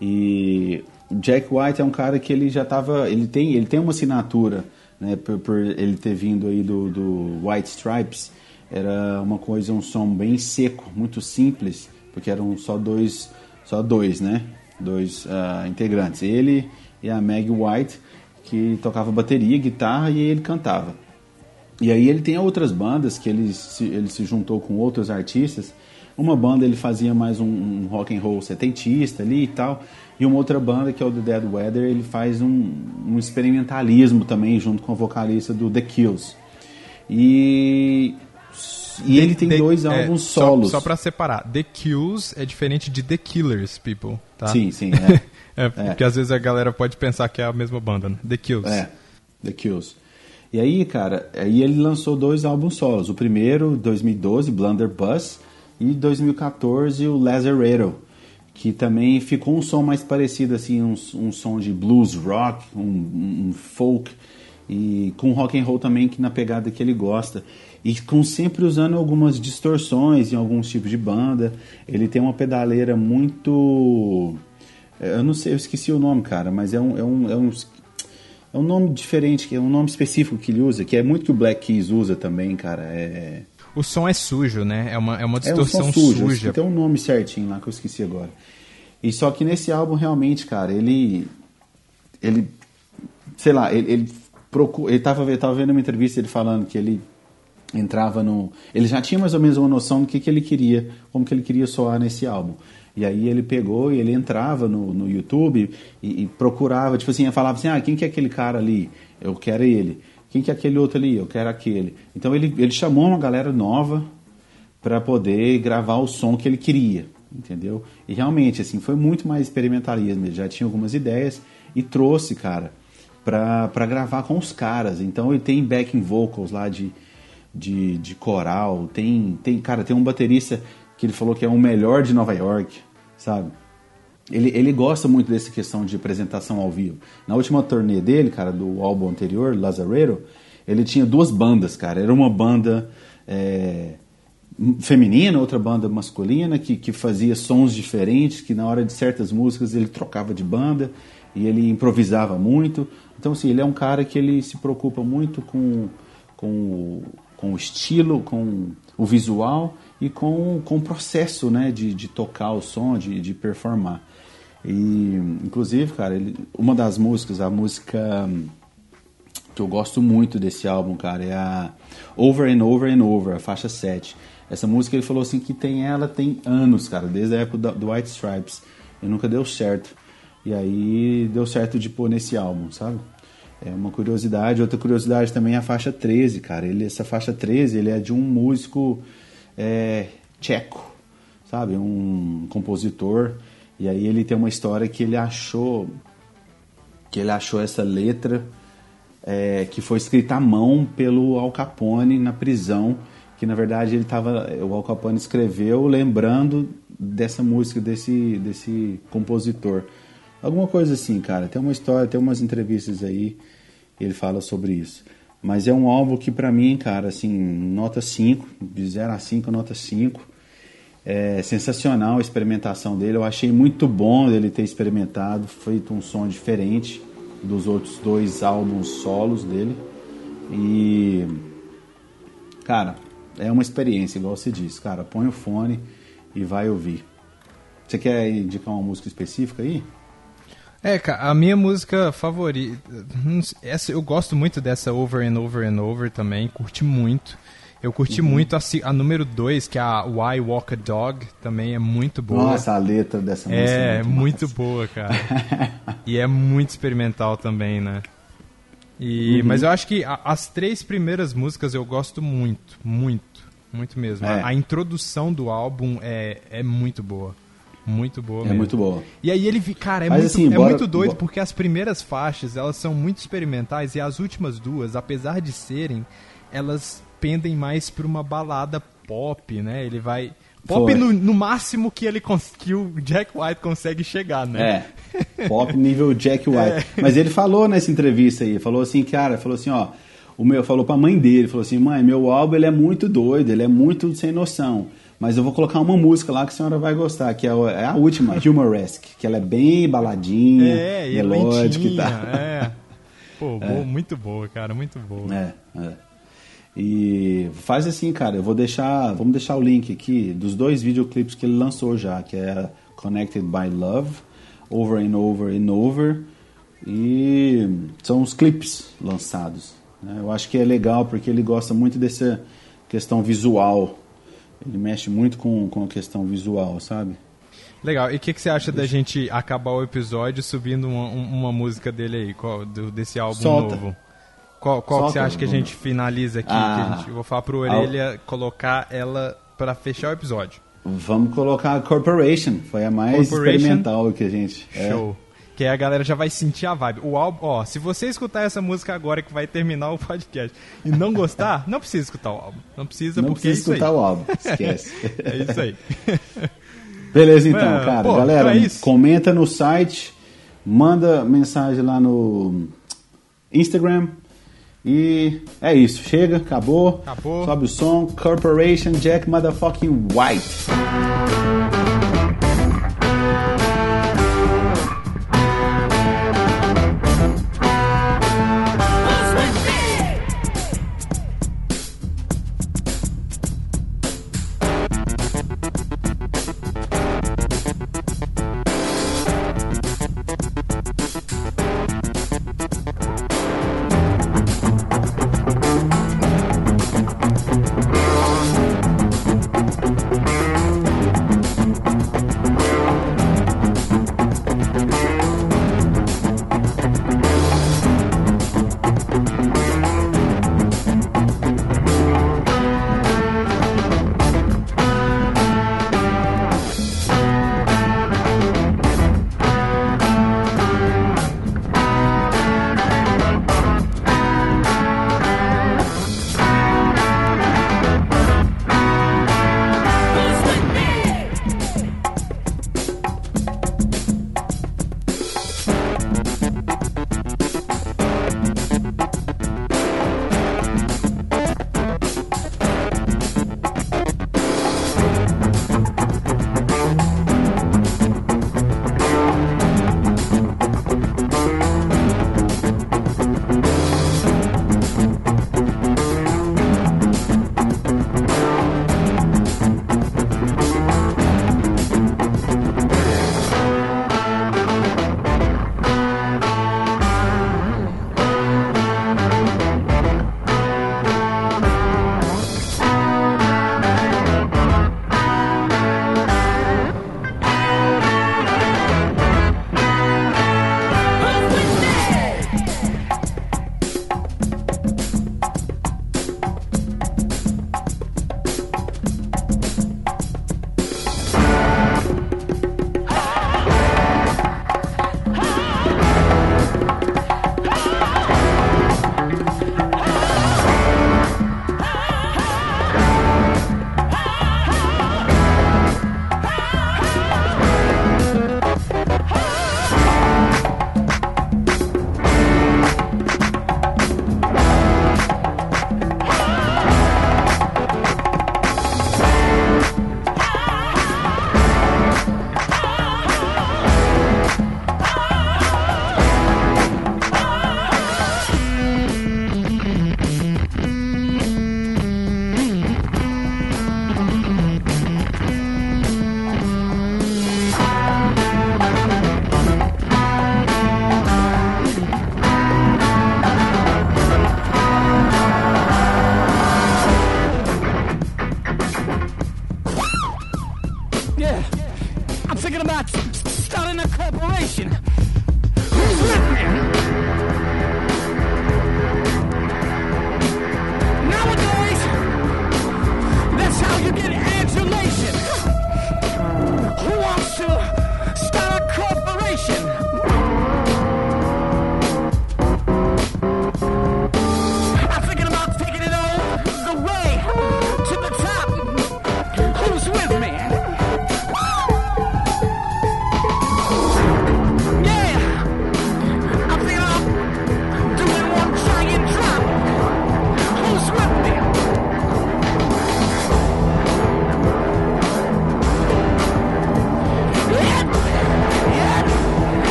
S2: E Jack White é um cara que ele já tava, ele tem, ele tem uma assinatura, né, por, por ele ter vindo aí do, do White Stripes. Era uma coisa, um som bem seco, muito simples, porque eram só dois, só dois, né, dois ah, integrantes. Ele e a Meg White que tocava bateria, guitarra e ele cantava. E aí ele tem outras bandas que ele se, ele se juntou com outros artistas. Uma banda ele fazia mais um, um rock and roll setentista ali e tal. E uma outra banda que é o The Dead Weather, ele faz um, um experimentalismo também junto com a vocalista do The Kills. E, e ele tem
S4: The-
S2: dois
S4: é,
S2: álbuns
S4: só-
S2: solos.
S4: Só, pra separar, The Kills é diferente de The Killers, people, tá?
S2: Sim, sim, é.
S4: É, porque às vezes a galera pode pensar que é a mesma banda, né? The Kills.
S2: É, The Kills. E aí, cara, aí ele lançou dois álbuns solos. O primeiro, 2012, Blunderbuss, e 2014, o Lazaretto, que também ficou um som mais parecido, assim, um, um som de blues rock, um, um- folk, e com rock and roll também, que na pegada que ele gosta. E com sempre usando algumas distorções em alguns tipos de banda. Ele tem uma pedaleira muito... Eu não sei, eu esqueci o nome, cara, mas é um, é um, é um é um nome diferente, é um nome específico que ele usa, que é muito que o Black Keys usa também, cara. É,
S4: O som é sujo, né? É uma, é uma
S2: é um
S4: distorção
S2: som sujo.
S4: suja.
S2: Tem um nome certinho lá que eu esqueci agora. E só que nesse álbum, realmente, cara, ele. Ele. Sei lá, ele. Ele, procu- ele tava, eu tava vendo uma entrevista ele falando que ele entrava no. Ele já tinha mais ou menos uma noção do que, que ele queria, como que ele queria soar nesse álbum. E aí ele pegou e ele entrava no, no YouTube e, e procurava, tipo assim, falava assim, ah, quem que é aquele cara ali? Eu quero ele. Quem que é aquele outro ali? Eu quero aquele. Então ele, ele chamou uma galera nova para poder gravar o som que ele queria, entendeu? E realmente, assim, foi muito mais experimentalismo. Ele já tinha algumas ideias e trouxe, cara, pra, pra gravar com os caras. Então ele tem backing vocals lá de, de, de coral, tem, tem, cara, tem um baterista que ele falou que é o melhor de Nova York, sabe? Ele, ele gosta muito dessa questão de apresentação ao vivo. Na última turnê dele, cara, do álbum anterior, Lazaretto, ele tinha duas bandas, cara. Era uma banda é, feminina, outra banda masculina, que, que fazia sons diferentes, que na hora de certas músicas ele trocava de banda e ele improvisava muito. Então, assim, ele é um cara que ele se preocupa muito com, com, com o estilo, com o visual e com, com o processo, né, de, de tocar o som, de, de performar. E, inclusive, cara, ele, uma das músicas, a música que eu gosto muito desse álbum, cara, é a Over and Over and Over, a faixa 7. Essa música ele falou assim que tem ela tem anos, cara, desde a época do White Stripes. E nunca deu certo. E aí deu certo de pôr nesse álbum, sabe? É uma curiosidade. Outra curiosidade também é a faixa 13, cara. Ele, essa faixa 13 ele é de um músico é, tcheco, sabe? Um compositor. E aí ele tem uma história que ele achou que ele achou essa letra é, que foi escrita à mão pelo Al Capone na prisão, que na verdade ele tava, o Al Capone escreveu lembrando dessa música desse desse compositor. Alguma coisa assim, cara. Tem uma história, tem umas entrevistas aí, ele fala sobre isso. Mas é um álbum que pra mim, cara, assim, nota 5, de 0 a 5, nota 5. É sensacional a experimentação dele. Eu achei muito bom ele ter experimentado, feito um som diferente dos outros dois álbuns solos dele. E cara, é uma experiência, igual você disse, cara, põe o fone e vai ouvir. Você quer indicar uma música específica aí?
S4: É, cara, a minha música favorita. Essa, eu gosto muito dessa Over and Over and Over também, curti muito. Eu curti
S2: Uhum.
S4: muito a, a número 2, que é a Why Walk a Dog, também é muito boa.
S2: Nossa, a letra dessa música
S4: é,
S2: é
S4: muito
S2: massa.
S4: boa, cara. e é muito experimental também, né? E, Mas eu acho que a- as três primeiras músicas eu gosto muito, muito, muito mesmo.
S2: É.
S4: A, a introdução do álbum é, é muito boa. Muito boa
S2: É
S4: mesmo.
S2: muito boa.
S4: E aí ele, cara, é,
S2: Mas,
S4: muito,
S2: assim,
S4: é
S2: bora-
S4: muito doido
S2: bo-
S4: porque as primeiras faixas, elas são muito experimentais e as últimas duas, apesar de serem, elas pendem mais pra uma balada pop, né? Ele vai pop no, no máximo que ele que o Jack White consegue chegar, né?
S2: É, pop nível Jack White. Mas ele falou nessa entrevista aí, falou assim, cara, falou assim, ó, o meu falou pra mãe dele, falou assim, mãe, meu álbum ele é muito doido, ele é muito sem noção. Mas eu vou colocar uma música lá que a senhora vai gostar, que é é a última, Humoresque, que ela é bem baladinha,
S4: É, e é
S2: melódica e
S4: lentinha,
S2: tal.
S4: é. Pô, boa, muito boa, cara, muito boa.
S2: É, é. E faz assim, cara, eu vou deixar, vamos deixar o link aqui dos dois videoclipes que ele lançou já, que é Connected by Love, Over and Over and Over, e são os clipes lançados. né? Eu acho que é legal porque ele gosta muito dessa questão visual. Ele mexe muito com, com a questão visual, sabe?
S4: Legal, e o que, que você acha da gente acabar o episódio subindo uma, um- uma música dele aí, qual- do- desse álbum
S2: Solta.
S4: novo? Qual, qual que você acha que a gente finaliza aqui?
S2: Ah.
S4: gente, eu vou falar pro Orelha colocar ela pra fechar o episódio.
S2: Vamos colocar a Corporation, foi a mais experimental que a gente. é.
S4: Show. Que aí a galera já vai sentir a vibe. O álbum, ó, se você escutar essa música agora que vai terminar o podcast e não gostar, não precisa escutar o álbum. Não precisa,
S2: Não
S4: porque
S2: precisa
S4: é isso
S2: escutar
S4: aí.
S2: o álbum, esquece.
S4: É isso aí.
S2: Beleza, então,
S4: É,
S2: cara.
S4: pô,
S2: Galera,
S4: então é
S2: comenta no site, manda mensagem lá no Instagram. E é isso. Chega, acabou.
S4: Acabou.
S2: Sobe o som. Corporation Jack Motherfucking White.